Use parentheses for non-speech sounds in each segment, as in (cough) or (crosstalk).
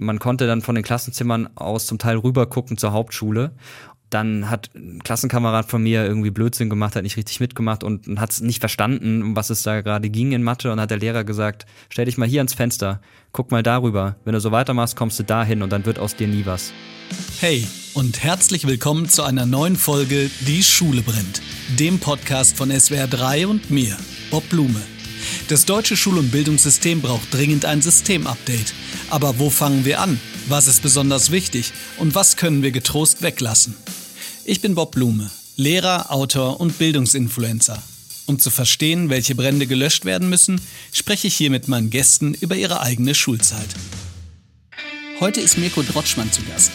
man konnte dann von den Klassenzimmern aus zum Teil rübergucken zur Hauptschule dann hat ein Klassenkamerad von mir irgendwie Blödsinn gemacht, hat nicht richtig mitgemacht und, und hat es nicht verstanden, um was es da gerade ging in Mathe. Und hat der Lehrer gesagt, stell dich mal hier ans Fenster, guck mal darüber. Wenn du so weitermachst, kommst du dahin und dann wird aus dir nie was. Hey und herzlich willkommen zu einer neuen Folge Die Schule brennt, dem Podcast von SWR 3 und mir, Bob Blume. Das deutsche Schul- und Bildungssystem braucht dringend ein Systemupdate. Aber wo fangen wir an? Was ist besonders wichtig? Und was können wir getrost weglassen? Ich bin Bob Blume, Lehrer, Autor und Bildungsinfluencer. Um zu verstehen, welche Brände gelöscht werden müssen, spreche ich hier mit meinen Gästen über ihre eigene Schulzeit. Heute ist Mirko Drotschmann zu Gast.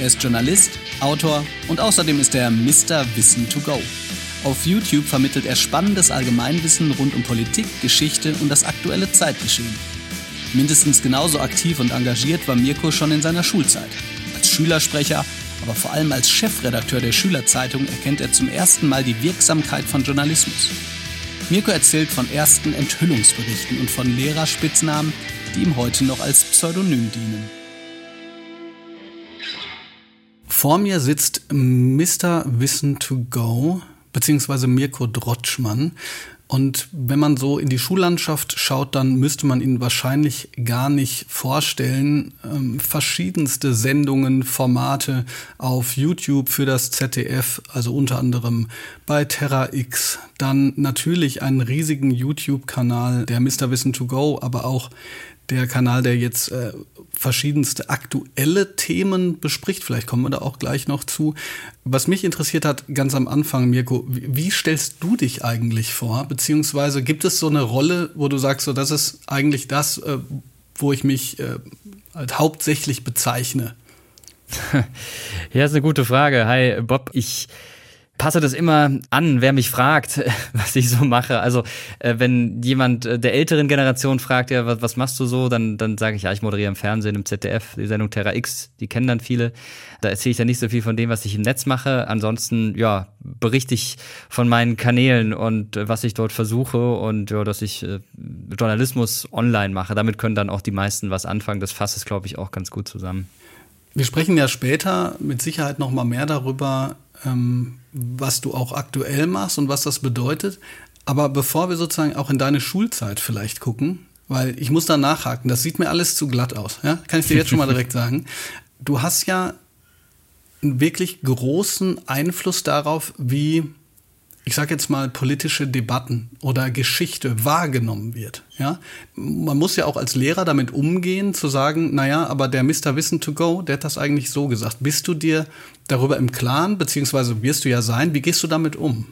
Er ist Journalist, Autor und außerdem ist er Mr. Wissen to Go. Auf YouTube vermittelt er spannendes Allgemeinwissen rund um Politik, Geschichte und das aktuelle Zeitgeschehen. Mindestens genauso aktiv und engagiert war Mirko schon in seiner Schulzeit. Als Schülersprecher aber vor allem als Chefredakteur der Schülerzeitung erkennt er zum ersten Mal die Wirksamkeit von Journalismus. Mirko erzählt von ersten Enthüllungsberichten und von Lehrerspitznamen, die ihm heute noch als Pseudonym dienen. Vor mir sitzt Mr. Wissen to Go, beziehungsweise Mirko Drotschmann. Und wenn man so in die Schullandschaft schaut, dann müsste man ihn wahrscheinlich gar nicht vorstellen. Ähm, verschiedenste Sendungen, Formate auf YouTube für das ZDF, also unter anderem bei Terra X. Dann natürlich einen riesigen YouTube-Kanal, der Mr. Wissen to Go, aber auch der Kanal, der jetzt äh, verschiedenste aktuelle Themen bespricht. Vielleicht kommen wir da auch gleich noch zu. Was mich interessiert hat, ganz am Anfang, Mirko, wie, stellst du dich eigentlich vor? Beziehungsweise gibt es so eine Rolle, wo du sagst, so das ist eigentlich das, äh, wo ich mich äh, halt hauptsächlich bezeichne? (laughs) Ja, ist eine gute Frage. Hi, Bob. Ich passe das immer an, wer mich fragt, (laughs) was ich so mache. Also äh, wenn jemand äh, der älteren Generation fragt, ja, was, was machst du so, dann, dann sage ich, ja, ich moderiere im Fernsehen, im ZDF, die Sendung Terra X, die kennen dann viele. Da erzähle ich dann nicht so viel von dem, was ich im Netz mache. Ansonsten, ja, berichte ich von meinen Kanälen und äh, was ich dort versuche und ja, dass ich äh, Journalismus online mache. Damit können dann auch die meisten was anfangen. Das fasst es, glaube ich, auch ganz gut zusammen. Wir sprechen ja später mit Sicherheit noch mal mehr darüber, ähm, was du auch aktuell machst und was das bedeutet. Aber bevor wir sozusagen auch in deine Schulzeit vielleicht gucken, weil ich muss da nachhaken, das sieht mir alles zu glatt aus, ja? kann ich dir jetzt schon mal direkt (laughs) sagen. Du hast ja einen wirklich großen Einfluss darauf, wie ich sage jetzt mal, politische Debatten oder Geschichte wahrgenommen wird. Ja? Man muss ja auch als Lehrer damit umgehen, zu sagen, naja, aber der Mr. Wissen to go, der hat das eigentlich so gesagt. Bist du dir darüber im Klaren, beziehungsweise wirst du ja sein, wie gehst du damit um?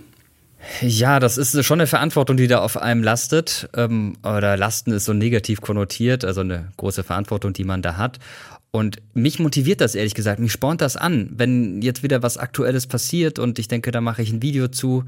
Ja, das ist schon eine Verantwortung, die da auf einem lastet. Ähm, oder Lasten ist so negativ konnotiert, also eine große Verantwortung, die man da hat. Und mich motiviert das ehrlich gesagt, mich spornt das an, wenn jetzt wieder was Aktuelles passiert und ich denke, da mache ich ein Video zu,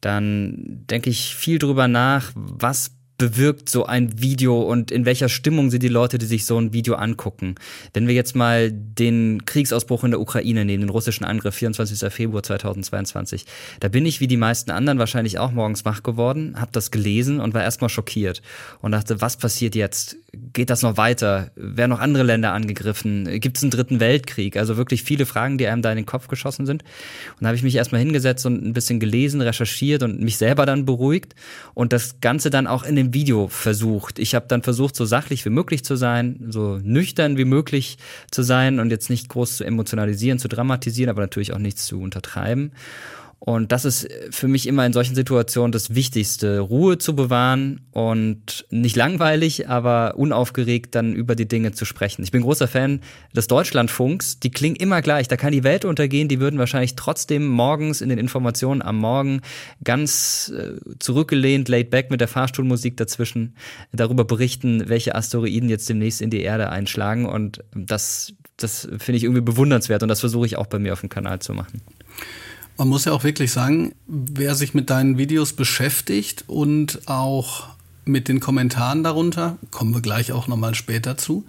dann denke ich viel drüber nach, was bewirkt so ein Video und in welcher Stimmung sind die Leute, die sich so ein Video angucken. Wenn wir jetzt mal den Kriegsausbruch in der Ukraine nehmen, den russischen Angriff, 24. Februar 2022, da bin ich wie die meisten anderen wahrscheinlich auch morgens wach geworden, habe das gelesen und war erstmal schockiert und dachte, was passiert jetzt? Geht das noch weiter? Werden noch andere Länder angegriffen? Gibt es einen dritten Weltkrieg? Also wirklich viele Fragen, die einem da in den Kopf geschossen sind. Und da habe ich mich erstmal hingesetzt und ein bisschen gelesen, recherchiert und mich selber dann beruhigt und das Ganze dann auch in dem Video versucht. Ich habe dann versucht, so sachlich wie möglich zu sein, so nüchtern wie möglich zu sein und jetzt nicht groß zu emotionalisieren, zu dramatisieren, aber natürlich auch nichts zu untertreiben. Und das ist für mich immer in solchen Situationen das Wichtigste, Ruhe zu bewahren und nicht langweilig, aber unaufgeregt dann über die Dinge zu sprechen. Ich bin großer Fan des Deutschlandfunks. Die klingen immer gleich. Da kann die Welt untergehen. Die würden wahrscheinlich trotzdem morgens in den Informationen am Morgen ganz äh, zurückgelehnt, laid back mit der Fahrstuhlmusik dazwischen darüber berichten, welche Asteroiden jetzt demnächst in die Erde einschlagen. Und das, das finde ich irgendwie bewundernswert und das versuche ich auch bei mir auf dem Kanal zu machen. Man muss ja auch wirklich sagen, wer sich mit deinen Videos beschäftigt und auch mit den Kommentaren darunter, kommen wir gleich auch nochmal später zu,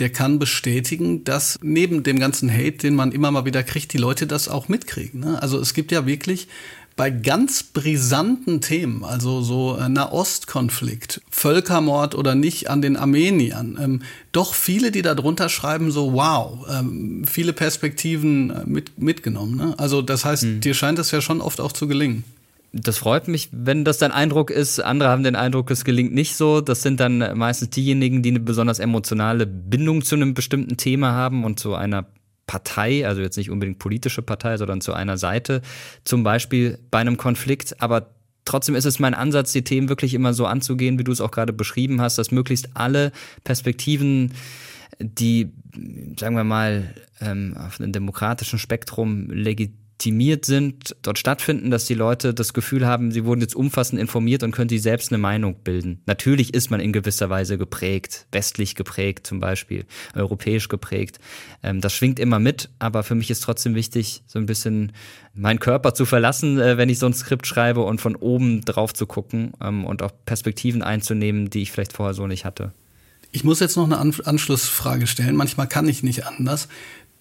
der kann bestätigen, dass neben dem ganzen Hate, den man immer mal wieder kriegt, die Leute das auch mitkriegen. Ne? Also es gibt ja wirklich bei ganz brisanten Themen, also so äh, Nahostkonflikt, Völkermord oder nicht an den Armeniern, ähm, doch viele, die da drunter schreiben, so wow, ähm, viele Perspektiven äh, mit, mitgenommen. Ne? Also das heißt, hm. dir scheint es ja schon oft auch zu gelingen. Das freut mich, wenn das dein Eindruck ist. Andere haben den Eindruck, es gelingt nicht so. Das sind dann meistens diejenigen, die eine besonders emotionale Bindung zu einem bestimmten Thema haben und zu einer Partei, also jetzt nicht unbedingt politische Partei, sondern zu einer Seite, zum Beispiel bei einem Konflikt. Aber trotzdem ist es mein Ansatz, die Themen wirklich immer so anzugehen, wie du es auch gerade beschrieben hast, dass möglichst alle Perspektiven, die, sagen wir mal, ähm, auf einem demokratischen Spektrum legitimiert legitimiert sind, dort stattfinden, dass die Leute das Gefühl haben, sie wurden jetzt umfassend informiert und können sich selbst eine Meinung bilden. Natürlich ist man in gewisser Weise geprägt, westlich geprägt zum Beispiel, europäisch geprägt. Ähm, das schwingt immer mit, aber für mich ist trotzdem wichtig, so ein bisschen meinen Körper zu verlassen, äh, wenn ich so ein Skript schreibe und von oben drauf zu gucken ähm, und auch Perspektiven einzunehmen, die ich vielleicht vorher so nicht hatte. Ich muss jetzt noch eine Anschlussfrage stellen. Manchmal kann ich nicht anders.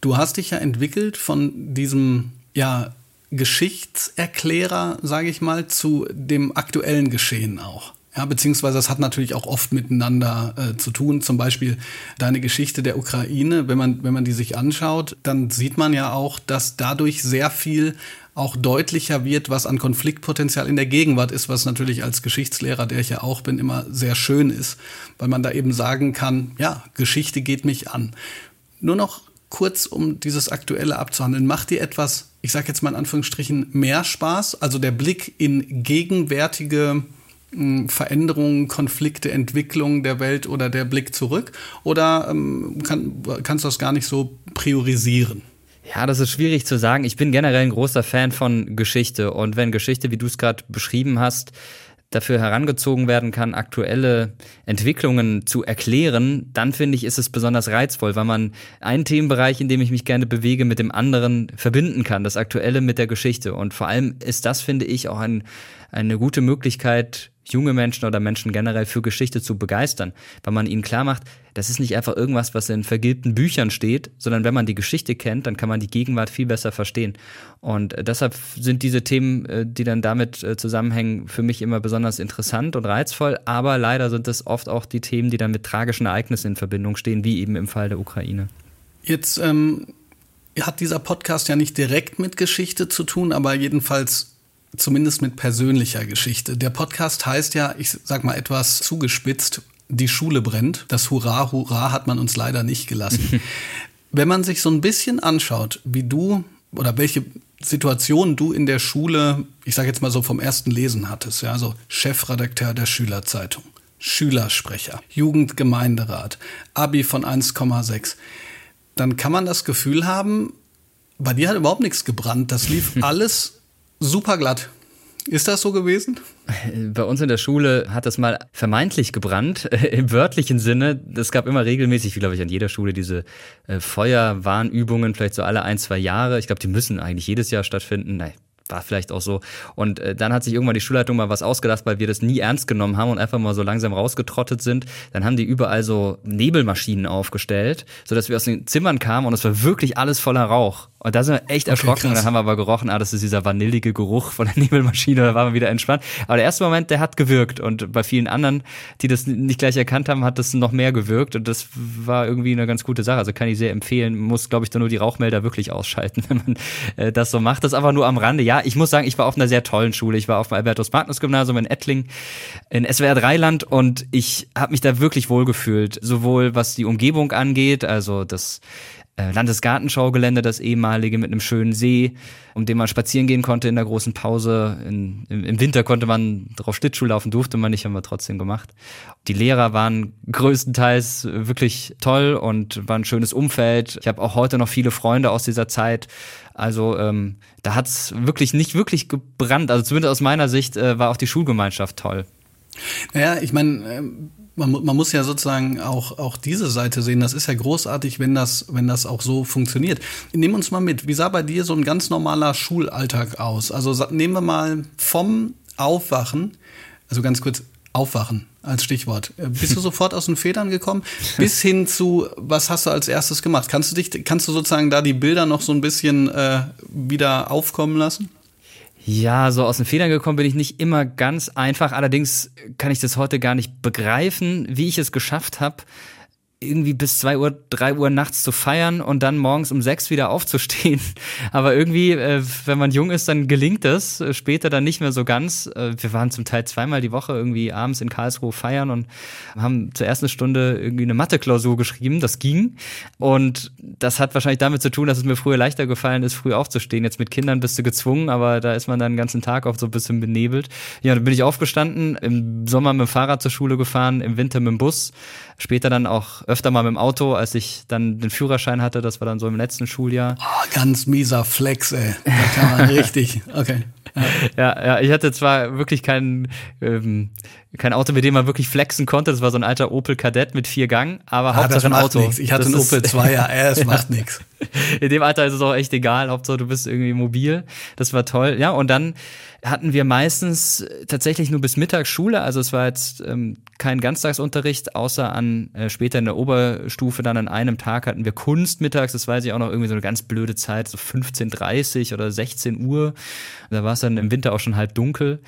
Du hast dich ja entwickelt von diesem ja, Geschichtserklärer, sage ich mal, zu dem aktuellen Geschehen auch. Ja, beziehungsweise das hat natürlich auch oft miteinander äh, zu tun. Zum Beispiel deine Geschichte der Ukraine, wenn man, wenn man die sich anschaut, dann sieht man ja auch, dass dadurch sehr viel auch deutlicher wird, was an Konfliktpotenzial in der Gegenwart ist, was natürlich als Geschichtslehrer, der ich ja auch bin, immer sehr schön ist, weil man da eben sagen kann, ja, Geschichte geht mich an. Nur noch kurz, um dieses Aktuelle abzuhandeln, macht dir etwas, ich sage jetzt mal in Anführungsstrichen, mehr Spaß? Also der Blick in gegenwärtige hm, Veränderungen, Konflikte, Entwicklungen der Welt oder der Blick zurück? Oder ähm, kann, kannst du das gar nicht so priorisieren? Ja, das ist schwierig zu sagen. Ich bin generell ein großer Fan von Geschichte. Und wenn Geschichte, wie du es gerade beschrieben hast, dafür herangezogen werden kann, aktuelle Entwicklungen zu erklären, dann finde ich, ist es besonders reizvoll, weil man einen Themenbereich, in dem ich mich gerne bewege, mit dem anderen verbinden kann, das Aktuelle mit der Geschichte. Und vor allem ist das, finde ich, auch ein, eine gute Möglichkeit, junge Menschen oder Menschen generell für Geschichte zu begeistern, weil man ihnen klar macht, das ist nicht einfach irgendwas, was in vergilbten Büchern steht, sondern wenn man die Geschichte kennt, dann kann man die Gegenwart viel besser verstehen. Und äh, deshalb sind diese Themen, äh, die dann damit äh, zusammenhängen, für mich immer besonders interessant und reizvoll, aber leider sind es oft auch die Themen, die dann mit tragischen Ereignissen in Verbindung stehen, wie eben im Fall der Ukraine. Jetzt ähm, hat dieser Podcast ja nicht direkt mit Geschichte zu tun, aber jedenfalls zumindest mit persönlicher Geschichte. Der Podcast heißt ja, ich sag mal etwas zugespitzt, die Schule brennt. Das Hurra, Hurra hat man uns leider nicht gelassen. (laughs) Wenn man sich so ein bisschen anschaut, wie du oder welche Situation du in der Schule, ich sage jetzt mal so vom ersten Lesen hattest, ja, also Chefredakteur der Schülerzeitung, Schülersprecher, Jugendgemeinderat, Abi von 1,6, dann kann man das Gefühl haben, bei dir hat überhaupt nichts gebrannt. Das lief (laughs) alles super glatt. Ist das so gewesen? Bei uns in der Schule hat das mal vermeintlich gebrannt, (laughs) im wörtlichen Sinne. Es gab immer regelmäßig, wie glaube ich, an jeder Schule diese äh, Feuerwarnübungen, vielleicht so alle ein, zwei Jahre. Ich glaube, die müssen eigentlich jedes Jahr stattfinden. Nein, war vielleicht auch so. Und äh, dann hat sich irgendwann die Schulleitung mal was ausgedacht, weil wir das nie ernst genommen haben und einfach mal so langsam rausgetrottet sind. Dann haben die überall so Nebelmaschinen aufgestellt, sodass wir aus den Zimmern kamen und es war wirklich alles voller Rauch. Und da sind wir echt erschrocken. Okay, dann haben wir aber gerochen, ah, das ist dieser vanillige Geruch von der (laughs) Nebelmaschine. Da waren wir wieder entspannt. Aber der erste Moment, der hat gewirkt. Und bei vielen anderen, die das nicht gleich erkannt haben, hat das noch mehr gewirkt. Und das war irgendwie eine ganz gute Sache. Also kann ich sehr empfehlen. muss, glaube ich, dann nur die Rauchmelder wirklich ausschalten, (laughs) wenn man äh, das so macht. Das aber nur am Rande. Ja, ich muss sagen, ich war auf einer sehr tollen Schule. Ich war auf dem Albertus-Magnus-Gymnasium in Ettling in SWR Dreiland und ich habe mich da wirklich wohlgefühlt. Sowohl was die Umgebung angeht, also das äh, Landesgartenschaugelände, das ehemalige mit einem schönen See, um den man spazieren gehen konnte in der großen Pause. In, im, im, Winter konnte man drauf Schlittschuh laufen, durfte man nicht, haben wir trotzdem gemacht. Die Lehrer waren größtenteils wirklich toll und war ein schönes Umfeld. Ich habe auch heute noch viele Freunde aus dieser Zeit. Also ähm, da hat's wirklich nicht wirklich gebrannt. Also zumindest aus meiner Sicht äh, war auch die Schulgemeinschaft toll. Naja, ich meine, ähm, man, man muss ja sozusagen auch, auch diese Seite sehen. Das ist ja großartig, wenn das, wenn das auch so funktioniert. Nimm uns mal mit. Wie sah bei dir so ein ganz normaler Schulalltag aus? Also nehmen wir mal vom Aufwachen, also ganz kurz, Aufwachen als Stichwort. Äh, bist du (laughs) sofort aus den Federn gekommen? Bis hin zu, was hast du als erstes gemacht? Kannst du dich, kannst du sozusagen da die Bilder noch so ein bisschen äh, wieder aufkommen lassen? Ja, so aus den Federn gekommen bin ich nicht immer ganz einfach. Allerdings kann ich das heute gar nicht begreifen, wie ich es geschafft habe, irgendwie bis zwei Uhr, drei Uhr nachts zu feiern und dann morgens um sechs wieder aufzustehen. (laughs) Aber irgendwie, äh, wenn man jung ist, dann gelingt es. Äh, später dann nicht mehr so ganz. Äh, wir waren zum Teil zweimal die Woche irgendwie abends in Karlsruhe feiern und haben zur ersten Stunde irgendwie eine Mathe-Klausur geschrieben. Das ging. Und das hat wahrscheinlich damit zu tun, dass es mir früher leichter gefallen ist, früh aufzustehen. Jetzt mit Kindern bist du gezwungen, aber da ist man dann den ganzen Tag oft so ein bisschen benebelt. Ja, dann bin ich aufgestanden, im Sommer mit dem Fahrrad zur Schule gefahren, im Winter mit dem Bus. Später dann auch öfter mal mit dem Auto, als ich dann den Führerschein hatte. Das war dann so im letzten Schuljahr. Oh, ganz mieser Flex, ey. Da kann man (laughs) richtig. Okay. Ja. ja, ich hatte zwar wirklich kein, ähm, kein Auto, mit dem man wirklich flexen konnte. Das war so ein alter Opel Kadett mit vier Gang, aber ah, Hauptsache ein Auto. Nix. Ich hatte das einen Opel 2er, es (laughs) macht nichts. In dem Alter ist es auch echt egal, Hauptsache du bist irgendwie mobil. Das war toll. Ja, und dann hatten wir meistens tatsächlich nur bis Mittags Schule. Also es war jetzt ähm, kein Ganztagsunterricht, außer an äh, später in der Oberstufe dann an einem Tag hatten wir Kunst mittags. Das weiß ich auch noch irgendwie so eine ganz blöde Zeit, so 15:30 oder 16 Uhr. Da war es dann im Winter auch schon halb dunkel.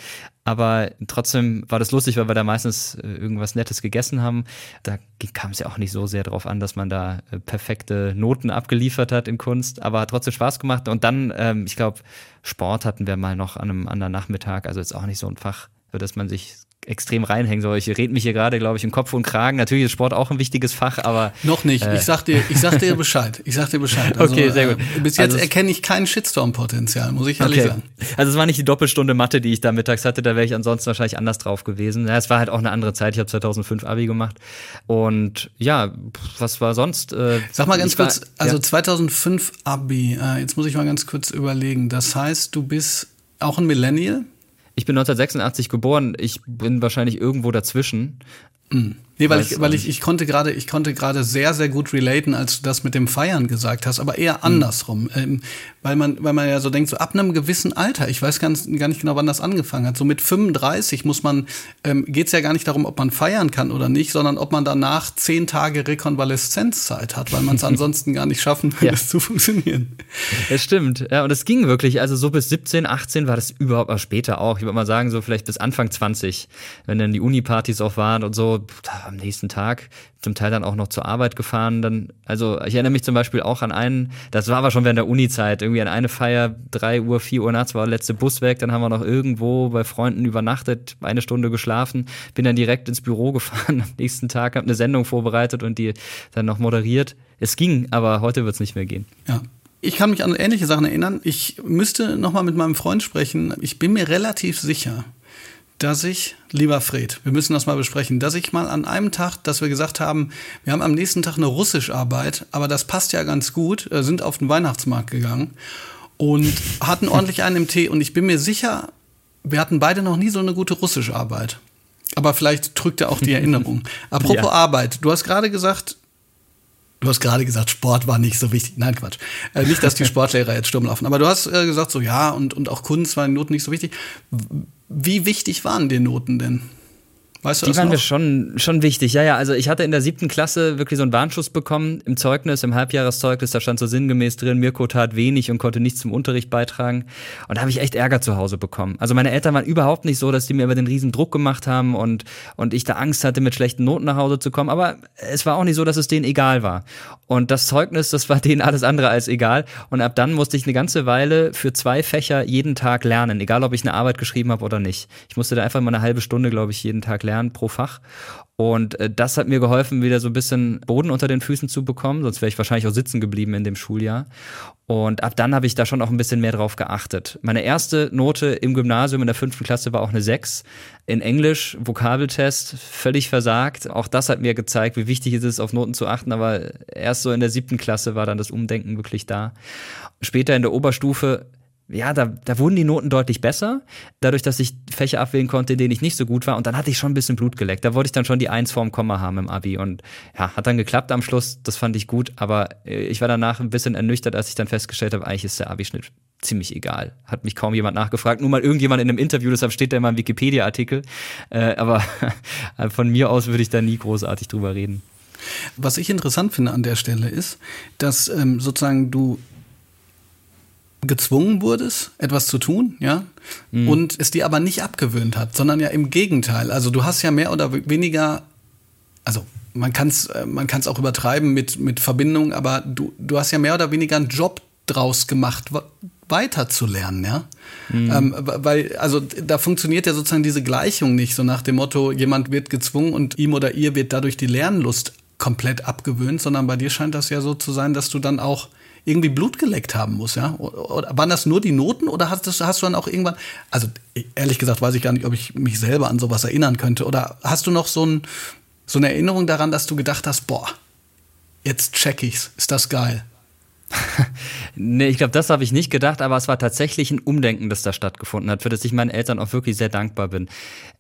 Aber trotzdem war das lustig, weil wir da meistens äh, irgendwas Nettes gegessen haben. Da kam es ja auch nicht so sehr drauf an, dass man da äh, perfekte Noten abgeliefert hat in Kunst, aber hat trotzdem Spaß gemacht. Und dann, ähm, ich glaube, Sport hatten wir mal noch an einem anderen Nachmittag, also jetzt auch nicht so ein Fach, für das man sich extrem reinhängen soll. Ich rede mich hier gerade, glaube ich, im Kopf und Kragen. Natürlich ist Sport auch ein wichtiges Fach, aber. Noch nicht. Äh, ich sag dir, ich sag dir (laughs) Bescheid. Ich sag dir Bescheid. Also, okay, sehr gut. Äh, bis jetzt also, erkenne ich kein Shitstorm-Potenzial, muss ich ehrlich okay. sagen. Also es war nicht die Doppelstunde Mathe, die ich da mittags hatte, da wäre ich ansonsten wahrscheinlich anders drauf gewesen. Ja, es war halt auch eine andere Zeit. Ich habe 2005 Abi gemacht. Und ja, was war sonst? Äh, sag mal ganz kurz, war, also ja. 2005 Abi, äh, jetzt muss ich mal ganz kurz überlegen. Das heißt, du bist auch ein Millennial? Ich bin 1986 geboren, ich bin wahrscheinlich irgendwo dazwischen. Mhm. Nee, weil ich, weil ich, ich konnte gerade, ich konnte gerade sehr, sehr gut relaten, als du das mit dem Feiern gesagt hast, aber eher mhm. andersrum. Ähm, weil man, weil man ja so denkt, so ab einem gewissen Alter, ich weiß ganz, gar nicht genau, wann das angefangen hat. So mit 35 muss man, ähm, geht es ja gar nicht darum, ob man feiern kann oder nicht, sondern ob man danach zehn Tage Rekonvaleszenzzeit hat, weil man es (laughs) ansonsten gar nicht schaffen würde, ja. es zu funktionieren. Das stimmt. Ja, und es ging wirklich. Also so bis 17, 18 war das überhaupt mal später auch. Ich würde mal sagen, so vielleicht bis Anfang 20, wenn dann die Uni-Partys auch waren und so am nächsten Tag zum Teil dann auch noch zur Arbeit gefahren. Dann, also ich erinnere mich zum Beispiel auch an einen, das war aber schon während der Uni-Zeit, irgendwie an eine Feier, drei Uhr, vier Uhr nachts war der letzte Bus weg, dann haben wir noch irgendwo bei Freunden übernachtet, eine Stunde geschlafen, bin dann direkt ins Büro gefahren (laughs) am nächsten Tag, habe eine Sendung vorbereitet und die dann noch moderiert. Es ging, aber heute wird es nicht mehr gehen. Ja. Ich kann mich an ähnliche Sachen erinnern. Ich müsste noch mal mit meinem Freund sprechen. Ich bin mir relativ sicher, dass ich, lieber Fred, wir müssen das mal besprechen, dass ich mal an einem Tag, dass wir gesagt haben, wir haben am nächsten Tag eine Russischarbeit, aber das passt ja ganz gut, äh, sind auf den Weihnachtsmarkt gegangen und (laughs) hatten ordentlich einen im Tee und ich bin mir sicher, wir hatten beide noch nie so eine gute Russischarbeit. Aber vielleicht drückt er auch die Erinnerung. (laughs) Apropos ja. Arbeit, du hast gerade gesagt, Du hast gerade gesagt, Sport war nicht so wichtig. Nein, Quatsch. Äh, nicht, dass die (laughs) Sportlehrer jetzt stumm laufen. Aber du hast äh, gesagt, so ja, und, und auch Kunst waren die Noten nicht so wichtig. Wie wichtig waren die Noten denn? Weißt du die waren mir schon, schon wichtig. Ja, ja, also ich hatte in der siebten Klasse wirklich so einen Warnschuss bekommen im Zeugnis, im Halbjahreszeugnis, da stand so sinngemäß drin, Mirko tat wenig und konnte nichts zum Unterricht beitragen. Und da habe ich echt Ärger zu Hause bekommen. Also meine Eltern waren überhaupt nicht so, dass die mir über den riesen Druck gemacht haben und, und ich da Angst hatte, mit schlechten Noten nach Hause zu kommen. Aber es war auch nicht so, dass es denen egal war. Und das Zeugnis, das war denen alles andere als egal. Und ab dann musste ich eine ganze Weile für zwei Fächer jeden Tag lernen, egal ob ich eine Arbeit geschrieben habe oder nicht. Ich musste da einfach mal eine halbe Stunde, glaube ich, jeden Tag lernen lernen pro Fach. Und äh, das hat mir geholfen, wieder so ein bisschen Boden unter den Füßen zu bekommen, sonst wäre ich wahrscheinlich auch sitzen geblieben in dem Schuljahr. Und ab dann habe ich da schon auch ein bisschen mehr drauf geachtet. Meine erste Note im Gymnasium in der fünften Klasse war auch eine 6. In Englisch, Vokabeltest, völlig versagt. Auch das hat mir gezeigt, wie wichtig es ist, auf Noten zu achten. Aber erst so in der siebten Klasse war dann das Umdenken wirklich da. Später in der Oberstufe ja, da, da wurden die Noten deutlich besser, dadurch, dass ich Fächer abwählen konnte, in denen ich nicht so gut war. Und dann hatte ich schon ein bisschen Blut geleckt. Da wollte ich dann schon die Eins vorm Komma haben im Abi. Und ja, hat dann geklappt am Schluss. Das fand ich gut. Aber äh, ich war danach ein bisschen ernüchtert, als ich dann festgestellt habe, eigentlich ist der Abischnitt ziemlich egal. Hat mich kaum jemand nachgefragt. Nur mal irgendjemand in einem Interview, deshalb steht da immer im Wikipedia-Artikel. Äh, aber (laughs) von mir aus würde ich da nie großartig drüber reden. Was ich interessant finde an der Stelle ist, dass ähm, sozusagen du gezwungen wurdest, etwas zu tun, ja, mhm. und es dir aber nicht abgewöhnt hat, sondern ja im Gegenteil. Also du hast ja mehr oder weniger, also man kann es äh, man kann's auch übertreiben mit, mit Verbindung, aber du, du hast ja mehr oder weniger einen Job draus gemacht, weiterzulernen, ja. Mhm. Ähm, weil, also da funktioniert ja sozusagen diese Gleichung nicht, so nach dem Motto, jemand wird gezwungen und ihm oder ihr wird dadurch die Lernlust komplett abgewöhnt, sondern bei dir scheint das ja so zu sein, dass du dann auch irgendwie Blut geleckt haben musst, ja? Oder waren das nur die Noten oder hast, hast du dann auch irgendwann, also ehrlich gesagt weiß ich gar nicht, ob ich mich selber an sowas erinnern könnte, oder hast du noch so, ein, so eine Erinnerung daran, dass du gedacht hast, boah, jetzt check ich's, ist das geil? (laughs) nee, ich glaube, das habe ich nicht gedacht, aber es war tatsächlich ein Umdenken, das da stattgefunden hat, für das ich meinen Eltern auch wirklich sehr dankbar bin.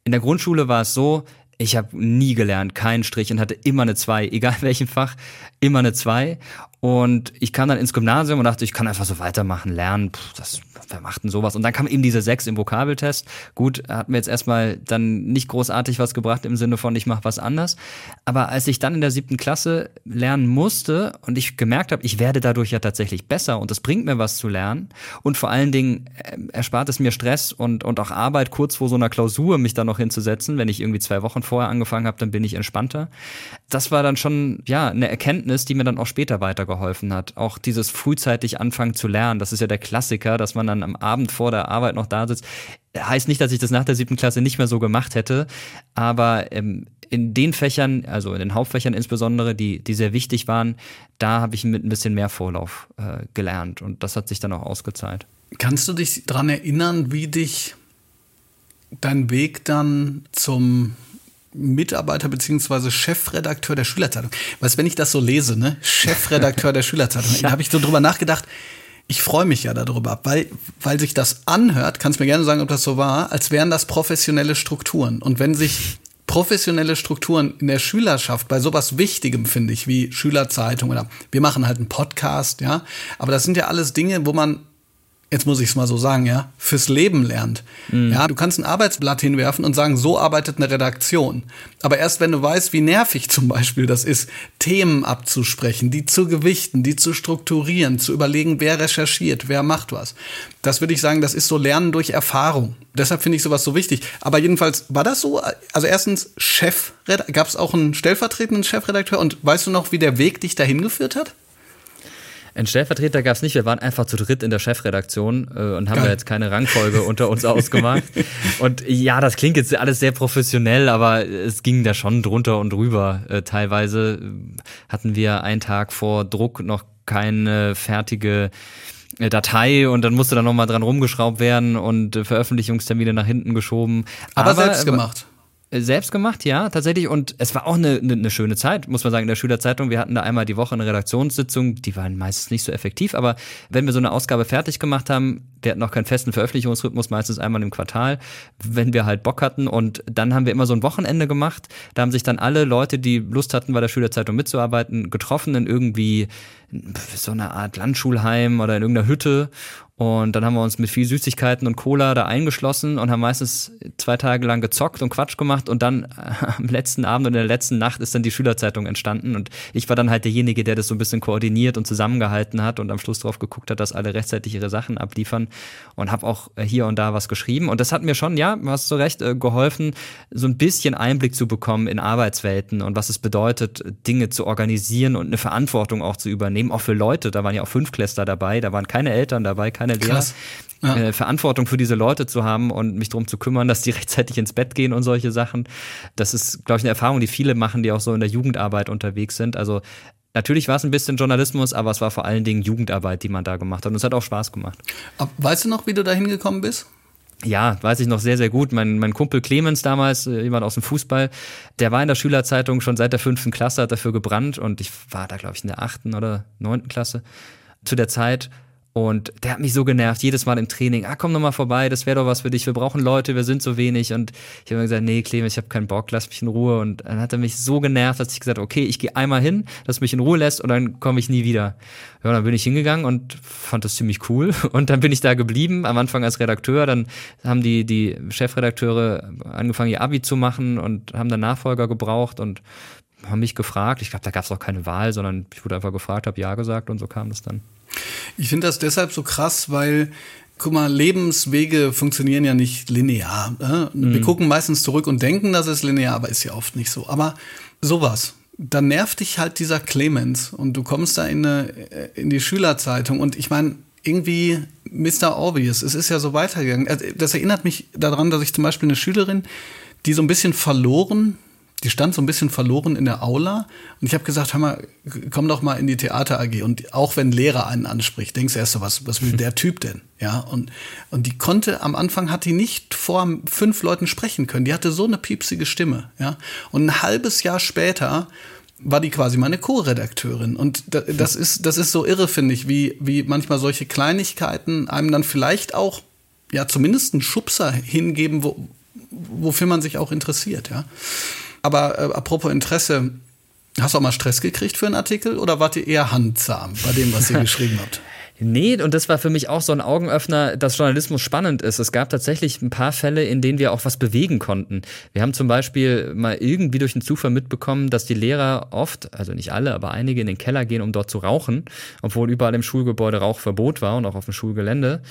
In der Grundschule war es so, ich habe nie gelernt, keinen Strich und hatte immer eine 2, (laughs) egal welchem Fach, immer eine 2. Und ich kam dann ins Gymnasium und dachte, ich kann einfach so weitermachen, lernen, Puh, das, wer macht denn sowas? Und dann kam eben diese 6 im Vokabeltest. Gut, hat mir jetzt erstmal dann nicht großartig was gebracht im Sinne von, ich mache was anders. Aber als ich dann in der siebten Klasse lernen musste und ich gemerkt habe, ich werde dadurch ja tatsächlich besser und es bringt mir was zu lernen und vor allen Dingen äh, erspart es mir Stress und, und auch Arbeit kurz vor so einer Klausur, mich da noch hinzusetzen. Wenn ich irgendwie zwei Wochen vorher angefangen habe, dann bin ich entspannter. Das war dann schon, ja, eine Erkenntnis, die mir dann auch später weitergeholfen hat. Auch dieses frühzeitig anfangen zu lernen, das ist ja der Klassiker, dass man dann am Abend vor der Arbeit noch da sitzt. Heißt nicht, dass ich das nach der siebten Klasse nicht mehr so gemacht hätte, aber ähm, in den Fächern, also in den Hauptfächern insbesondere, die, die sehr wichtig waren, da habe ich mit ein bisschen mehr Vorlauf äh, gelernt und das hat sich dann auch ausgezahlt. Kannst du dich daran erinnern, wie dich dein Weg dann zum Mitarbeiter beziehungsweise Chefredakteur der Schülerzeitung. Weißt, wenn ich das so lese, ne, Chefredakteur der Schülerzeitung, (laughs) ja. da habe ich so drüber nachgedacht. Ich freue mich ja darüber, weil, weil sich das anhört, kannst mir gerne sagen, ob das so war, als wären das professionelle Strukturen. Und wenn sich professionelle Strukturen in der Schülerschaft bei sowas Wichtigem, finde ich, wie Schülerzeitung oder wir machen halt einen Podcast, ja. Aber das sind ja alles Dinge, wo man jetzt muss ich es mal so sagen, ja, fürs Leben lernt. Mhm. Ja, du kannst ein Arbeitsblatt hinwerfen und sagen, so arbeitet eine Redaktion. Aber erst wenn du weißt, wie nervig zum Beispiel das ist, Themen abzusprechen, die zu gewichten, die zu strukturieren, zu überlegen, wer recherchiert, wer macht was. Das würde ich sagen, das ist so Lernen durch Erfahrung. Deshalb finde ich sowas so wichtig. Aber jedenfalls war das so. Also erstens Chef, gab es auch einen stellvertretenden Chefredakteur und weißt du noch, wie der Weg dich dahin geführt hat? Einen Stellvertreter gab es nicht, wir waren einfach zu dritt in der Chefredaktion äh, und haben Geil. da jetzt keine Rangfolge (laughs) unter uns ausgemacht. Und ja, das klingt jetzt alles sehr professionell, aber es ging da schon drunter und drüber. Äh, teilweise hatten wir einen Tag vor Druck noch keine fertige äh, Datei und dann musste da nochmal dran rumgeschraubt werden und äh, Veröffentlichungstermine nach hinten geschoben. Aber, aber selbst gemacht. Äh, selbst gemacht, ja, tatsächlich. Und es war auch eine, eine, schöne Zeit, muss man sagen, in der Schülerzeitung. Wir hatten da einmal die Woche eine Redaktionssitzung, die waren meistens nicht so effektiv, aber wenn wir so eine Ausgabe fertig gemacht haben, wir hatten auch keinen festen Veröffentlichungsrhythmus, meistens einmal im Quartal, wenn wir halt Bock hatten. Und dann haben wir immer so ein Wochenende gemacht. Da haben sich dann alle Leute, die Lust hatten, bei der Schülerzeitung mitzuarbeiten, getroffen in irgendwie so einer Art Landschulheim oder in irgendeiner Hütte und dann haben wir uns mit viel Süßigkeiten und Cola da eingeschlossen und haben meistens zwei Tage lang gezockt und Quatsch gemacht. Und dann äh, am letzten Abend und in der letzten Nacht ist dann die Schülerzeitung entstanden. Und ich war dann halt derjenige, der das so ein bisschen koordiniert und zusammengehalten hat und am Schluss drauf geguckt hat, dass alle rechtzeitig ihre Sachen abliefern. Und habe auch äh, hier und da was geschrieben. Und das hat mir schon, ja, du hast so recht, äh, geholfen, so ein bisschen Einblick zu bekommen in Arbeitswelten und was es bedeutet, Dinge zu organisieren und eine Verantwortung auch zu übernehmen. Auch für Leute. Da waren ja auch Fünfklässler dabei, da waren keine Eltern dabei, keine keine Lehrer. Ja. Äh, Verantwortung für diese Leute zu haben und mich darum zu kümmern, (laughs) dass die rechtzeitig ins Bett gehen und solche Sachen. Das ist, glaube ich, eine Erfahrung, die viele machen, die auch so in der Jugendarbeit unterwegs sind. Also Natürlich war es ein bisschen Journalismus, aber es war vor allen Dingen Jugendarbeit, die man da gemacht hat. Und es hat auch Spaß gemacht. Weißt du noch, wie du da hingekommen bist? Ja, weiß ich noch sehr, sehr gut. Mein, mein Kumpel Clemens damals, äh, jemand aus dem Fußball, der war in der Schülerzeitung schon seit der fünften Klasse, hat dafür gebrannt und ich war da, glaube ich, in der achten oder neunten Klasse zu der Zeit und der hat mich so genervt, jedes Mal im Training, ah, komm noch mal vorbei, das wäre doch was für dich, wir brauchen Leute, wir sind so wenig. Und ich habe gesagt, nee, Clemens, ich habe keinen Bock, lass mich in Ruhe. Und dann hat er mich so genervt, dass ich gesagt okay, ich gehe einmal hin, dass mich in Ruhe lässt und dann komme ich nie wieder. Ja, dann bin ich hingegangen und fand das ziemlich cool. (laughs) Und dann bin ich da geblieben, am Anfang als Redakteur. Dann haben die, die Chefredakteure angefangen, ihr Abi zu machen und haben dann Nachfolger gebraucht und haben mich gefragt. Ich glaube, da gab es auch keine Wahl, sondern ich wurde einfach gefragt, habe ja gesagt und so kam das dann. Ich finde das deshalb so krass, weil Guck mal, Lebenswege funktionieren ja nicht linear. Äh? Wir mhm. gucken meistens zurück und denken, das ist linear, aber ist ja oft nicht so. Aber sowas, dann nervt dich halt dieser Clemens und du kommst da in, eine, in die Schülerzeitung und ich meine, irgendwie Mr. Obvious, es ist ja so weitergegangen. Das erinnert mich daran, dass ich zum Beispiel eine Schülerin, die so ein bisschen verloren die stand so ein bisschen verloren in der Aula und ich habe gesagt, hör mal, komm doch mal in die Theater AG und auch wenn Lehrer einen anspricht, denkst du erst so, was, was will (laughs) der Typ denn? Ja, und, und die konnte, am Anfang hat die nicht vor fünf Leuten sprechen können, die hatte so eine piepsige Stimme, ja, und ein halbes Jahr später war die quasi meine Co-Redakteurin. Und das ist, das ist so irre, finde ich, wie, wie manchmal solche Kleinigkeiten einem dann vielleicht auch, ja, zumindest einen Schubser hingeben, wo, wofür man sich auch interessiert, ja. Aber äh, apropos Interesse, hast du auch mal Stress gekriegt für einen Artikel oder wart ihr eher handsam bei dem, was ihr (laughs) geschrieben habt? Nee, und das war für mich auch so ein Augenöffner, dass Journalismus spannend ist. Es gab tatsächlich ein paar Fälle, in denen wir auch was bewegen konnten. Wir haben zum Beispiel mal irgendwie durch den Zufall mitbekommen, dass die Lehrer oft, also nicht alle, aber einige in den Keller gehen, um dort zu rauchen, obwohl überall im Schulgebäude Rauchverbot war und auch auf dem Schulgelände.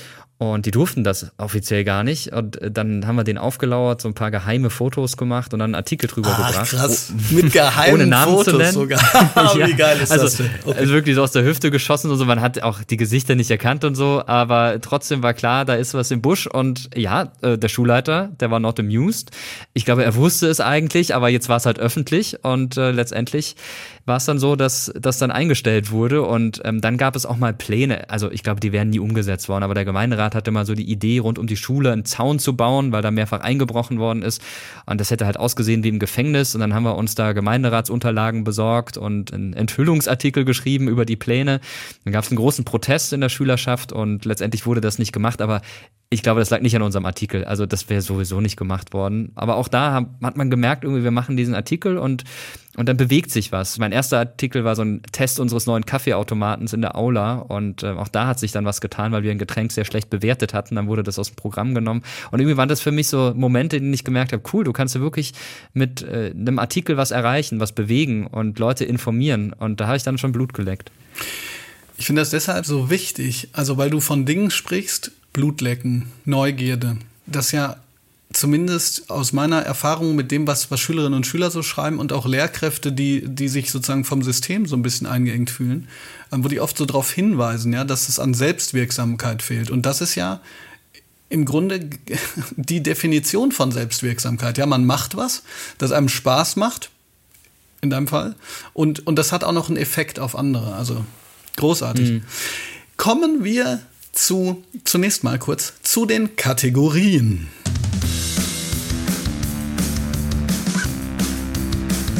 Und die durften das offiziell gar nicht. Und dann haben wir den aufgelauert, so ein paar geheime Fotos gemacht und dann einen Artikel drüber Ach, gebracht. Krass. Mit (laughs) geheimen Ohne Namen Fotos zu nennen. sogar. (laughs) (laughs) ja. Wie geil ist also, das denn? Okay. Also wirklich so aus der Hüfte geschossen und so. Man hat auch die Gesichter nicht erkannt und so, aber trotzdem war klar, da ist was im Busch. Und ja, äh, der Schulleiter, der war not amused. Ich glaube, er wusste es eigentlich, aber jetzt war es halt öffentlich und äh, letztendlich war es dann so, dass das dann eingestellt wurde und ähm, dann gab es auch mal Pläne. Also ich glaube, die wären nie umgesetzt worden, aber der Gemeinderat hatte mal so die Idee, rund um die Schule einen Zaun zu bauen, weil da mehrfach eingebrochen worden ist. Und das hätte halt ausgesehen wie im Gefängnis. Und dann haben wir uns da Gemeinderatsunterlagen besorgt und einen Enthüllungsartikel geschrieben über die Pläne. Dann gab es einen großen Protest in der Schülerschaft und letztendlich wurde das nicht gemacht. Aber ich glaube, das lag nicht an unserem Artikel. Also das wäre sowieso nicht gemacht worden. Aber auch da hat man gemerkt, irgendwie, wir machen diesen Artikel und und dann bewegt sich was. Mein erster Artikel war so ein Test unseres neuen Kaffeeautomatens in der Aula. Und äh, auch da hat sich dann was getan, weil wir ein Getränk sehr schlecht bewertet hatten. Dann wurde das aus dem Programm genommen. Und irgendwie waren das für mich so Momente, in denen ich gemerkt habe, cool, du kannst ja wirklich mit äh, einem Artikel was erreichen, was bewegen und Leute informieren. Und da habe ich dann schon Blut geleckt. Ich finde das deshalb so wichtig. Also, weil du von Dingen sprichst, Blutlecken, Neugierde, das ja zumindest aus meiner Erfahrung mit dem, was, was Schülerinnen und Schüler so schreiben und auch Lehrkräfte, die, die sich sozusagen vom System so ein bisschen eingeengt fühlen, ähm, wo die oft so darauf hinweisen, ja, dass es an Selbstwirksamkeit fehlt. Und das ist ja im Grunde (laughs) die Definition von Selbstwirksamkeit. Ja, man macht was, das einem Spaß macht, in deinem Fall, und, und das hat auch noch einen Effekt auf andere. Also großartig. Mhm. Kommen wir zu, zunächst mal kurz zu den Kategorien.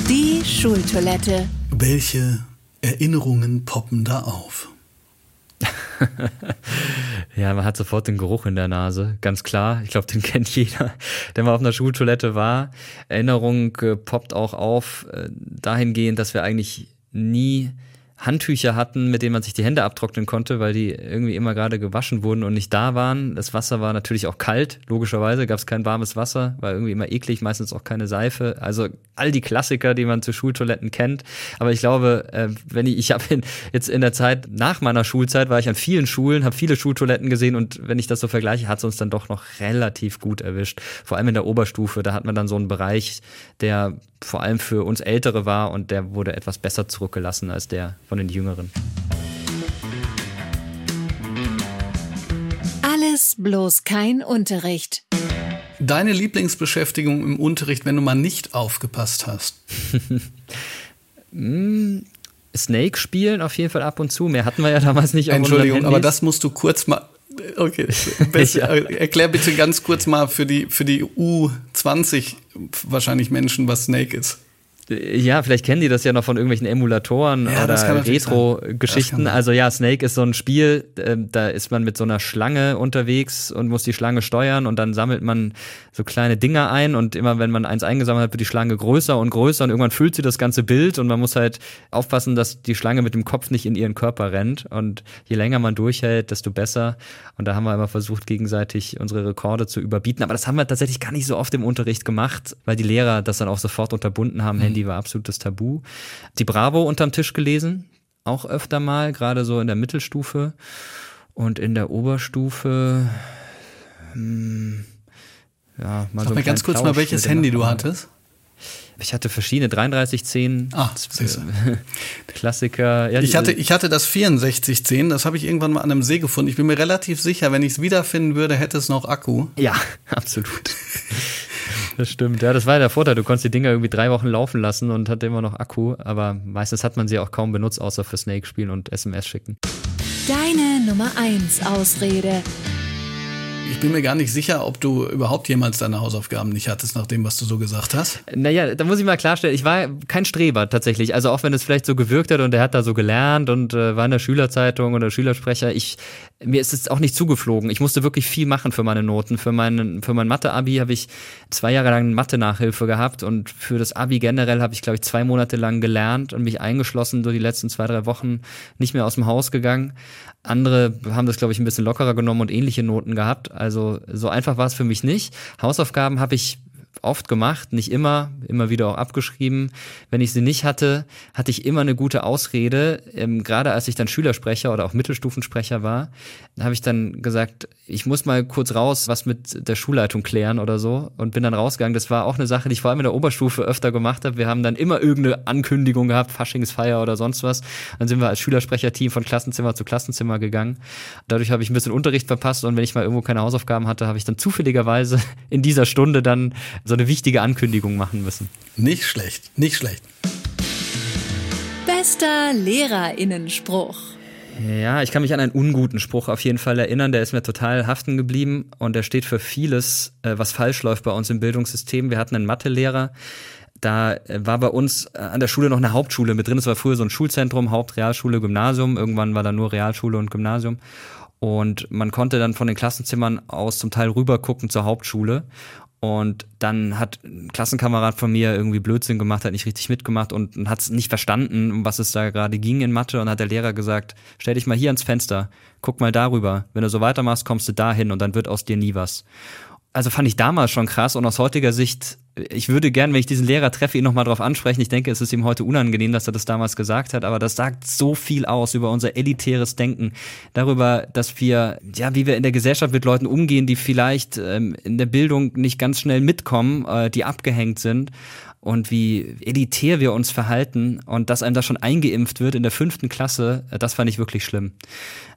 Die Schultoilette. Welche Erinnerungen poppen da auf? (laughs) ja, man hat sofort den Geruch in der Nase, ganz klar. Ich glaube, den (laughs) kennt jeder, der mal auf einer Schultoilette war. Erinnerung äh, poppt auch auf, äh, dahingehend, dass wir eigentlich nie Handtücher hatten, mit denen man sich die Hände abtrocknen konnte, weil die irgendwie immer gerade gewaschen wurden und nicht da waren. Das Wasser war natürlich auch kalt, logischerweise gab es kein warmes Wasser, war irgendwie immer eklig, meistens auch keine Seife. Also all die Klassiker, die man zu Schultoiletten kennt. Aber ich glaube, äh, wenn ich, ich habe jetzt in der Zeit nach meiner Schulzeit war ich an vielen Schulen, habe viele Schultoiletten gesehen und wenn ich das so vergleiche, hat es uns dann doch noch relativ gut erwischt. Vor allem in der Oberstufe, da hat man dann so einen Bereich, der vor allem für uns Ältere war und der wurde etwas besser zurückgelassen als der von den Jüngeren. Alles bloß kein Unterricht. Deine Lieblingsbeschäftigung im Unterricht, wenn du mal nicht aufgepasst hast? (laughs) Hm, Snake spielen auf jeden Fall ab und zu. Mehr hatten wir ja damals nicht. Entschuldigung, aber das musst du kurz mal. Okay, (laughs) ja. erklär bitte ganz kurz mal für die, für die U20 wahrscheinlich Menschen, was Snake ist. Ja, vielleicht kennen die das ja noch von irgendwelchen Emulatoren ja, oder Retro-Geschichten. Also ja, Snake ist so ein Spiel, äh, da ist man mit so einer Schlange unterwegs und muss die Schlange steuern und dann sammelt man so kleine Dinger ein und immer wenn man eins eingesammelt hat, wird die Schlange größer und größer und irgendwann füllt sie das ganze Bild und man muss halt aufpassen, dass die Schlange mit dem Kopf nicht in ihren Körper rennt und je länger man durchhält, desto besser. Und da haben wir immer versucht, gegenseitig unsere Rekorde zu überbieten. Aber das haben wir tatsächlich gar nicht so oft im Unterricht gemacht, weil die Lehrer das dann auch sofort unterbunden haben. Mhm. Handy war absolutes Tabu. Die Bravo unterm Tisch gelesen. auch öfter mal, gerade so in der Mittelstufe und in der Oberstufe. Hm, ja, mal Sag so mir ganz kurz mal, welches Handy du hattest. Ich hatte verschiedene 3310. Ah, (laughs) Klassiker. Ja, ich, hatte, ich hatte das 6410, das habe ich irgendwann mal an einem See gefunden. Ich bin mir relativ sicher, wenn ich es wiederfinden würde, hätte es noch Akku. Ja, (laughs) absolut. Das stimmt, ja, das war ja der Vorteil. Du konntest die Dinger irgendwie drei Wochen laufen lassen und hatte immer noch Akku, aber meistens hat man sie auch kaum benutzt, außer für Snake spielen und SMS schicken. Deine Nummer 1 Ausrede. Ich bin mir gar nicht sicher, ob du überhaupt jemals deine Hausaufgaben nicht hattest, nach dem, was du so gesagt hast. Naja, da muss ich mal klarstellen, ich war kein Streber tatsächlich. Also auch wenn es vielleicht so gewirkt hat und er hat da so gelernt und äh, war in der Schülerzeitung oder Schülersprecher, ich, mir ist es auch nicht zugeflogen. Ich musste wirklich viel machen für meine Noten. Für, meinen, für mein Mathe-Abi habe ich zwei Jahre lang Mathe-Nachhilfe gehabt und für das Abi generell habe ich, glaube ich, zwei Monate lang gelernt und mich eingeschlossen, so die letzten zwei, drei Wochen nicht mehr aus dem Haus gegangen. Andere haben das, glaube ich, ein bisschen lockerer genommen und ähnliche Noten gehabt. Also so einfach war es für mich nicht. Hausaufgaben habe ich oft gemacht, nicht immer, immer wieder auch abgeschrieben. Wenn ich sie nicht hatte, hatte ich immer eine gute Ausrede. Ähm, gerade als ich dann Schülersprecher oder auch Mittelstufensprecher war, habe ich dann gesagt, ich muss mal kurz raus, was mit der Schulleitung klären oder so und bin dann rausgegangen. Das war auch eine Sache, die ich vor allem in der Oberstufe öfter gemacht habe. Wir haben dann immer irgendeine Ankündigung gehabt, Faschingsfeier oder sonst was. Dann sind wir als Schülersprecherteam von Klassenzimmer zu Klassenzimmer gegangen. Dadurch habe ich ein bisschen Unterricht verpasst und wenn ich mal irgendwo keine Hausaufgaben hatte, habe ich dann zufälligerweise (laughs) in dieser Stunde dann so eine wichtige Ankündigung machen müssen. Nicht schlecht, nicht schlecht. Bester Lehrerinnenspruch. Ja, ich kann mich an einen unguten Spruch auf jeden Fall erinnern, der ist mir total haften geblieben und der steht für vieles, äh, was falsch läuft bei uns im Bildungssystem. Wir hatten einen Mathelehrer, da äh, war bei uns äh, an der Schule noch eine Hauptschule mit drin. Es war früher so ein Schulzentrum, Hauptrealschule, Gymnasium. Irgendwann war da nur Realschule und Gymnasium. Und man konnte dann von den Klassenzimmern aus zum Teil rüber gucken zur Hauptschule. Und dann hat ein Klassenkamerad von mir irgendwie Blödsinn gemacht, hat nicht richtig mitgemacht und hat es nicht verstanden, um was es da gerade ging in Mathe. Und hat der Lehrer gesagt, stell dich mal hier ans Fenster, guck mal darüber. Wenn du so weitermachst, kommst du dahin und dann wird aus dir nie was also fand ich damals schon krass und aus heutiger Sicht, ich würde gern, wenn ich diesen Lehrer treffe, ihn nochmal drauf ansprechen. Ich denke, es ist ihm heute unangenehm, dass er das damals gesagt hat, aber das sagt so viel aus über unser elitäres Denken, darüber, dass wir, ja, wie wir in der Gesellschaft mit Leuten umgehen, die vielleicht ähm, in der Bildung nicht ganz schnell mitkommen, äh, die abgehängt sind und wie elitär wir uns verhalten und dass einem das schon eingeimpft wird in der fünften Klasse, äh, das fand ich wirklich schlimm.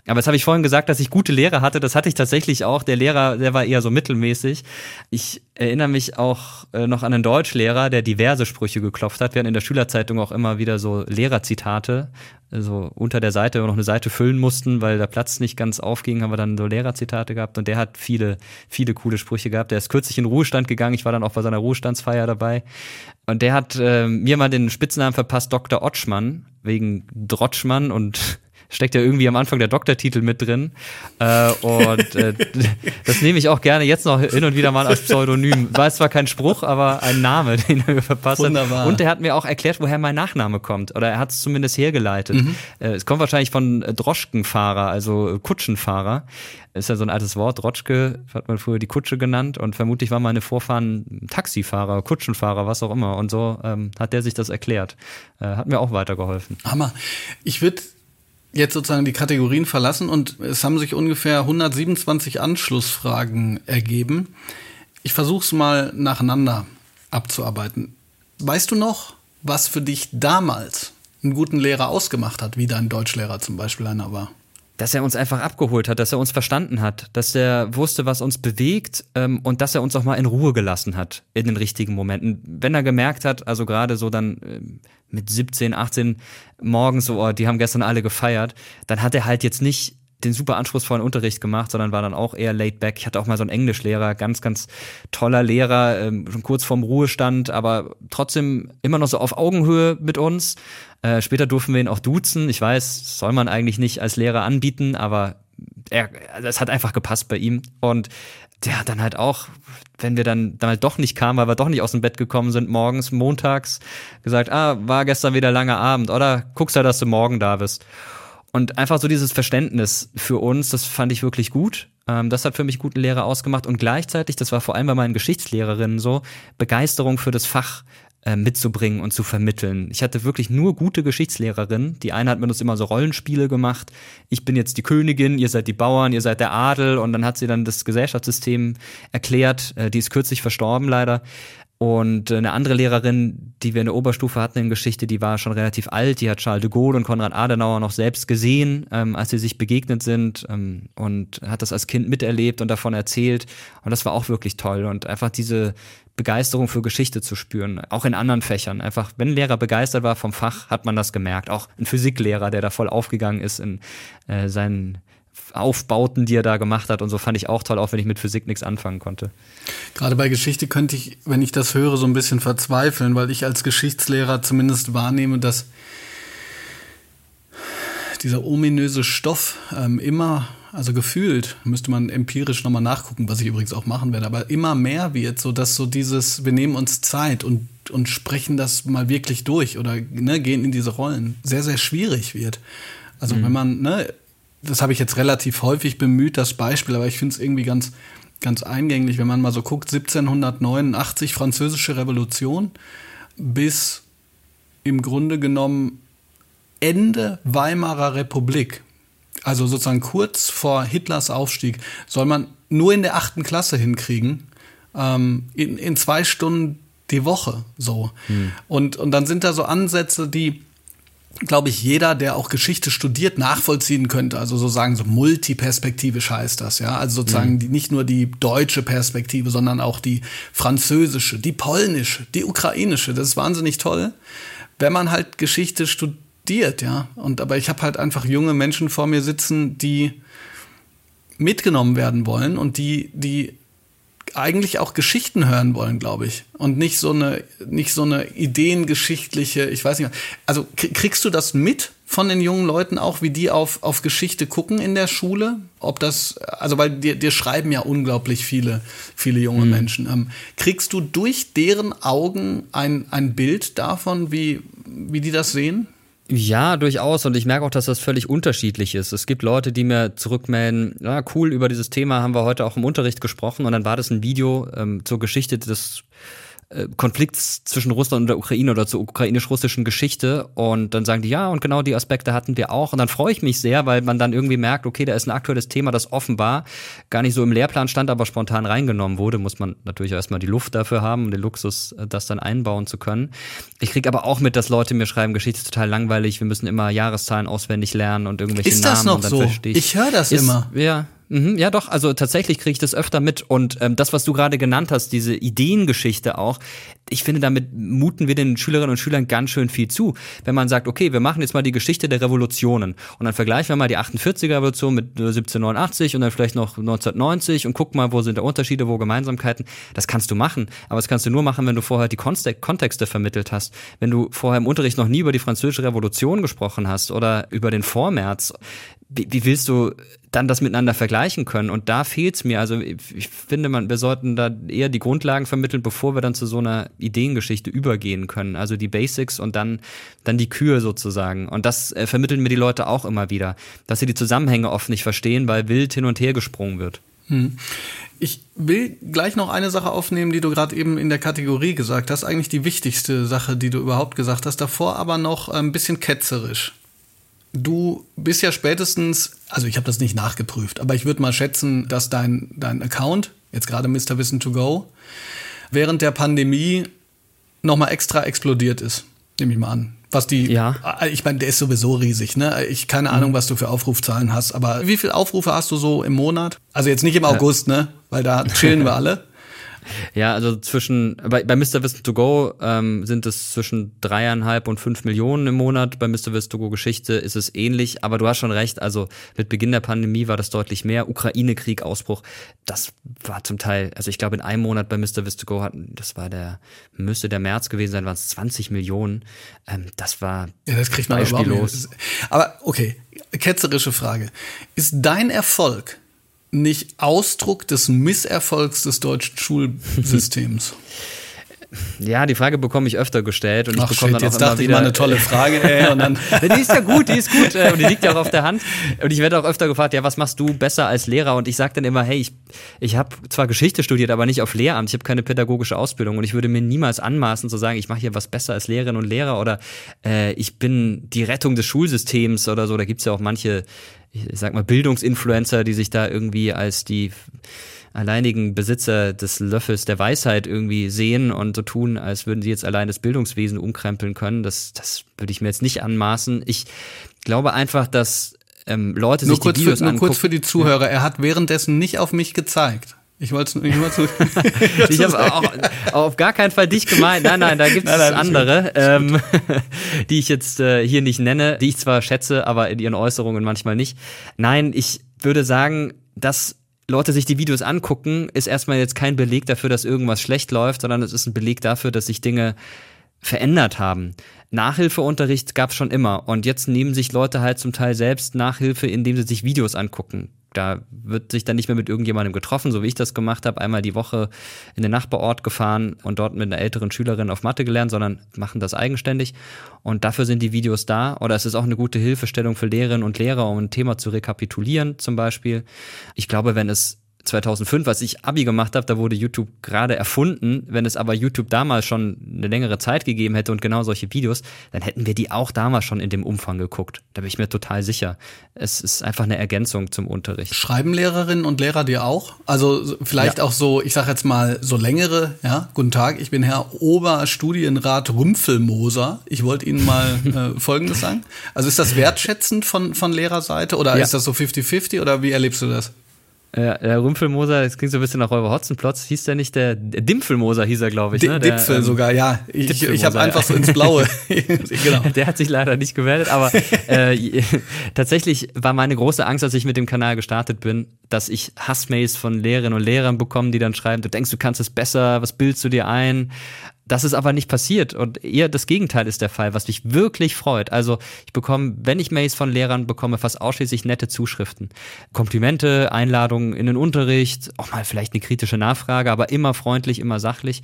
Aber jetzt habe ich vorhin gesagt, dass ich gute Lehrer hatte. Das hatte ich tatsächlich auch. Der Lehrer, der war eher so mittelmäßig. Ich erinnere mich auch äh, noch an einen Deutschlehrer, der diverse Sprüche geklopft hat. Wir hatten in der Schülerzeitung auch immer wieder so Lehrerzitate. Also unter der Seite, noch eine Seite füllen mussten, weil der Platz nicht ganz aufging, haben wir dann so Lehrerzitate gehabt. Und der hat viele, viele coole Sprüche gehabt. Der ist kürzlich in Ruhestand gegangen. Ich war dann auch bei seiner Ruhestandsfeier dabei. Und der hat äh, mir mal den Spitznamen verpasst, Dr. Otschmann, wegen Drotschmann und steckt ja irgendwie am Anfang der Doktortitel mit drin. Äh, und äh, (laughs) das nehme ich auch gerne jetzt noch hin und wieder mal als Pseudonym. War zwar kein Spruch, aber ein Name, (laughs) den er mir verpasst Wunderbar. hat. Und er hat mir auch erklärt, woher mein Nachname kommt. Oder er hat es zumindest hergeleitet. Mhm. Äh, es kommt wahrscheinlich von Droschkenfahrer, also Kutschenfahrer. Ist ja so ein altes Wort. Drotschke hat man früher die Kutsche genannt und vermutlich waren meine Vorfahren Taxifahrer, Kutschenfahrer, was auch immer. Und so ähm, hat der sich das erklärt. Äh, hat mir auch weitergeholfen. Hammer. Ich würde jetzt sozusagen die Kategorien verlassen und es haben sich ungefähr 127 Anschlussfragen ergeben. Ich versuche es mal nacheinander abzuarbeiten. Weißt du noch, was für dich damals einen guten Lehrer ausgemacht hat, wie dein Deutschlehrer zum Beispiel einer war? dass er uns einfach abgeholt hat, dass er uns verstanden hat, dass er wusste, was uns bewegt ähm, und dass er uns auch mal in Ruhe gelassen hat in den richtigen Momenten. Wenn er gemerkt hat, also gerade so dann äh, mit 17, 18 morgens so, oh, die haben gestern alle gefeiert, dann hat er halt jetzt nicht den super anspruchsvollen Unterricht gemacht, sondern war dann auch eher laid back. Ich hatte auch mal so einen Englischlehrer, ganz, ganz toller Lehrer, ähm, schon kurz vorm Ruhestand, aber trotzdem immer noch so auf Augenhöhe mit uns. Äh, später durften wir ihn auch duzen. Ich weiß, soll man eigentlich nicht als Lehrer anbieten, aber er, also es hat einfach gepasst bei ihm. Und der hat dann halt auch, wenn wir dann, dann halt doch nicht kamen, weil wir doch nicht aus dem Bett gekommen sind, morgens, montags, gesagt, ah, war gestern wieder langer Abend, oder guckst du, dass du morgen da bist. Und einfach so dieses Verständnis für uns, das fand ich wirklich gut. Ähm, das hat für mich guten Lehrer ausgemacht. Und gleichzeitig, das war vor allem bei meinen Geschichtslehrerinnen so, Begeisterung für das Fach mitzubringen und zu vermitteln. Ich hatte wirklich nur gute Geschichtslehrerinnen. Die eine hat mit uns immer so Rollenspiele gemacht. Ich bin jetzt die Königin, ihr seid die Bauern, ihr seid der Adel und dann hat sie dann das Gesellschaftssystem erklärt. Äh, die ist kürzlich verstorben leider. Und eine andere Lehrerin, die wir in der Oberstufe hatten in Geschichte, die war schon relativ alt, die hat Charles de Gaulle und Konrad Adenauer noch selbst gesehen, ähm, als sie sich begegnet sind ähm, und hat das als Kind miterlebt und davon erzählt. Und das war auch wirklich toll. Und einfach diese Begeisterung für Geschichte zu spüren, auch in anderen Fächern. Einfach, wenn ein Lehrer begeistert war vom Fach, hat man das gemerkt. Auch ein Physiklehrer, der da voll aufgegangen ist in äh, seinen Aufbauten, die er da gemacht hat und so fand ich auch toll, auch wenn ich mit Physik nichts anfangen konnte. Gerade bei Geschichte könnte ich, wenn ich das höre, so ein bisschen verzweifeln, weil ich als Geschichtslehrer zumindest wahrnehme, dass dieser ominöse Stoff ähm, immer, also gefühlt, müsste man empirisch nochmal nachgucken, was ich übrigens auch machen werde, aber immer mehr wird, so dass so dieses, wir nehmen uns Zeit und, und sprechen das mal wirklich durch oder ne, gehen in diese Rollen, sehr, sehr schwierig wird. Also mhm. wenn man, ne, das habe ich jetzt relativ häufig bemüht, das Beispiel, aber ich finde es irgendwie ganz, ganz eingänglich, wenn man mal so guckt, 1789 französische Revolution bis im Grunde genommen Ende Weimarer Republik, also sozusagen kurz vor Hitlers Aufstieg, soll man nur in der achten Klasse hinkriegen, ähm, in, in zwei Stunden die Woche so. Hm. Und, und dann sind da so Ansätze, die glaube ich, jeder, der auch Geschichte studiert, nachvollziehen könnte. Also so sagen, so multiperspektivisch heißt das, ja. Also sozusagen mhm. die, nicht nur die deutsche Perspektive, sondern auch die französische, die polnische, die ukrainische. Das ist wahnsinnig toll, wenn man halt Geschichte studiert, ja. Und aber ich habe halt einfach junge Menschen vor mir sitzen, die mitgenommen werden wollen und die, die eigentlich auch Geschichten hören wollen, glaube ich. Und nicht so eine, nicht so eine ideengeschichtliche, ich weiß nicht. Also kriegst du das mit von den jungen Leuten auch, wie die auf, auf Geschichte gucken in der Schule? Ob das, also weil dir, dir schreiben ja unglaublich viele, viele junge mhm. Menschen. Ähm, kriegst du durch deren Augen ein, ein Bild davon, wie, wie die das sehen? Ja, durchaus. Und ich merke auch, dass das völlig unterschiedlich ist. Es gibt Leute, die mir zurückmelden, ja, cool, über dieses Thema haben wir heute auch im Unterricht gesprochen. Und dann war das ein Video ähm, zur Geschichte des Konflikts zwischen Russland und der Ukraine oder zur ukrainisch-russischen Geschichte und dann sagen die, ja, und genau die Aspekte hatten wir auch und dann freue ich mich sehr, weil man dann irgendwie merkt, okay, da ist ein aktuelles Thema, das offenbar gar nicht so im Lehrplan stand, aber spontan reingenommen wurde, muss man natürlich erstmal die Luft dafür haben und den Luxus, äh, das dann einbauen zu können. Ich kriege aber auch mit, dass Leute mir schreiben, Geschichte ist total langweilig, wir müssen immer Jahreszahlen auswendig lernen und irgendwelche Namen. Ist das noch so? Ich, ich höre das ist, immer. Ja, Mhm, ja, doch, also tatsächlich kriege ich das öfter mit. Und ähm, das, was du gerade genannt hast, diese Ideengeschichte auch, ich finde, damit muten wir den Schülerinnen und Schülern ganz schön viel zu. Wenn man sagt, okay, wir machen jetzt mal die Geschichte der Revolutionen und dann vergleichen wir mal die 48er Revolution mit 1789 und dann vielleicht noch 1990 und guck mal, wo sind da Unterschiede, wo Gemeinsamkeiten. Das kannst du machen, aber das kannst du nur machen, wenn du vorher die Kontexte vermittelt hast. Wenn du vorher im Unterricht noch nie über die französische Revolution gesprochen hast oder über den Vormärz, wie, wie willst du dann das miteinander vergleichen können? Und da fehlt's mir. Also ich finde, man, wir sollten da eher die Grundlagen vermitteln, bevor wir dann zu so einer Ideengeschichte übergehen können. Also die Basics und dann, dann die Kühe sozusagen. Und das äh, vermitteln mir die Leute auch immer wieder, dass sie die Zusammenhänge oft nicht verstehen, weil wild hin und her gesprungen wird. Hm. Ich will gleich noch eine Sache aufnehmen, die du gerade eben in der Kategorie gesagt hast. Eigentlich die wichtigste Sache, die du überhaupt gesagt hast. Davor aber noch ein bisschen ketzerisch. Du bist ja spätestens, also ich habe das nicht nachgeprüft, aber ich würde mal schätzen, dass dein, dein Account, jetzt gerade Mr. Wissen to Go, während der Pandemie nochmal extra explodiert ist. Nehme ich mal an. Was die, ja. Äh, ich meine, der ist sowieso riesig, ne? Ich keine mhm. Ahnung, was du für Aufrufzahlen hast, aber wie viele Aufrufe hast du so im Monat? Also jetzt nicht im August, ne? Weil da chillen wir alle. Ja, also zwischen, bei, bei Mr. Wissen to Go ähm, sind es zwischen dreieinhalb und fünf Millionen im Monat. Bei Mr. Wissen to Go Geschichte ist es ähnlich, aber du hast schon recht, also mit Beginn der Pandemie war das deutlich mehr. Ukraine-Krieg, Ausbruch, das war zum Teil, also ich glaube in einem Monat bei Mr. Wissen to Go hatten, das war der, müsste der März gewesen sein, waren es 20 Millionen. Ähm, das war ja, das kriegt man beispiellos. Aber okay, ketzerische Frage. Ist dein Erfolg nicht Ausdruck des Misserfolgs des deutschen Schulsystems? (laughs) Ja, die Frage bekomme ich öfter gestellt und ich Ach, bekomme shit, dann auch jetzt immer dachte ich wieder, mal eine tolle Frage, ey, und dann (laughs) (laughs) die ist ja gut, die ist gut äh, und die liegt ja auch auf der Hand. Und ich werde auch öfter gefragt, ja, was machst du besser als Lehrer? Und ich sage dann immer, hey, ich, ich habe zwar Geschichte studiert, aber nicht auf Lehramt. Ich habe keine pädagogische Ausbildung und ich würde mir niemals anmaßen zu sagen, ich mache hier was besser als Lehrerin und Lehrer oder äh, ich bin die Rettung des Schulsystems oder so. Da gibt's ja auch manche, ich sag mal, Bildungsinfluencer, die sich da irgendwie als die alleinigen Besitzer des Löffels der Weisheit irgendwie sehen und so tun, als würden sie jetzt allein das Bildungswesen umkrempeln können. Das, das würde ich mir jetzt nicht anmaßen. Ich glaube einfach, dass ähm, Leute nur sich kurz, die Videos für, nur angucken. kurz für die Zuhörer. Er hat währenddessen nicht auf mich gezeigt. Ich wollte es nur. Ich (laughs) habe auch, auf gar keinen Fall dich gemeint. Nein, nein, da gibt es andere, ähm, (laughs) die ich jetzt äh, hier nicht nenne, die ich zwar schätze, aber in ihren Äußerungen manchmal nicht. Nein, ich würde sagen, dass Leute sich die Videos angucken, ist erstmal jetzt kein Beleg dafür, dass irgendwas schlecht läuft, sondern es ist ein Beleg dafür, dass sich Dinge verändert haben. Nachhilfeunterricht gab es schon immer und jetzt nehmen sich Leute halt zum Teil selbst Nachhilfe, indem sie sich Videos angucken. Da wird sich dann nicht mehr mit irgendjemandem getroffen, so wie ich das gemacht habe, einmal die Woche in den Nachbarort gefahren und dort mit einer älteren Schülerin auf Mathe gelernt, sondern machen das eigenständig. Und dafür sind die Videos da. Oder es ist auch eine gute Hilfestellung für Lehrerinnen und Lehrer, um ein Thema zu rekapitulieren zum Beispiel. Ich glaube, wenn es 2005, als ich Abi gemacht habe, da wurde YouTube gerade erfunden. Wenn es aber YouTube damals schon eine längere Zeit gegeben hätte und genau solche Videos, dann hätten wir die auch damals schon in dem Umfang geguckt. Da bin ich mir total sicher. Es ist einfach eine Ergänzung zum Unterricht. Schreiben Lehrerinnen und Lehrer dir auch? Also so- vielleicht Ja. auch so, ich sage jetzt mal so längere, ja, guten Tag, ich bin Herr Oberstudienrat Rümpfelmoser. Ich wollte Ihnen mal (laughs) äh, Folgendes sagen. Also ist das wertschätzend von, von Lehrerseite oder Ja. ist das so 50-50 oder wie erlebst du das? Ja, der Rümpfelmoser, das klingt so ein bisschen nach Räuber Hotzenplotz. Hieß der nicht der, der Dimpfelmoser hieß er, glaube ich. Ne? Der, Dipfel ähm, sogar, ja. Ich, ich habe einfach so ins Blaue. (laughs) genau. Der hat sich leider nicht gemeldet, aber äh, (laughs) tatsächlich war meine große Angst, als ich mit dem Kanal gestartet bin, dass ich Hassmails von Lehrerinnen und Lehrern bekomme, die dann schreiben, du denkst, du kannst es besser, was bildest du dir ein? Das ist aber nicht passiert und eher das Gegenteil ist der Fall, was mich wirklich freut. Also ich bekomme, wenn ich Mails von Lehrern bekomme, fast ausschließlich nette Zuschriften. Komplimente, Einladungen in den Unterricht, auch mal vielleicht eine kritische Nachfrage, aber immer freundlich, immer sachlich.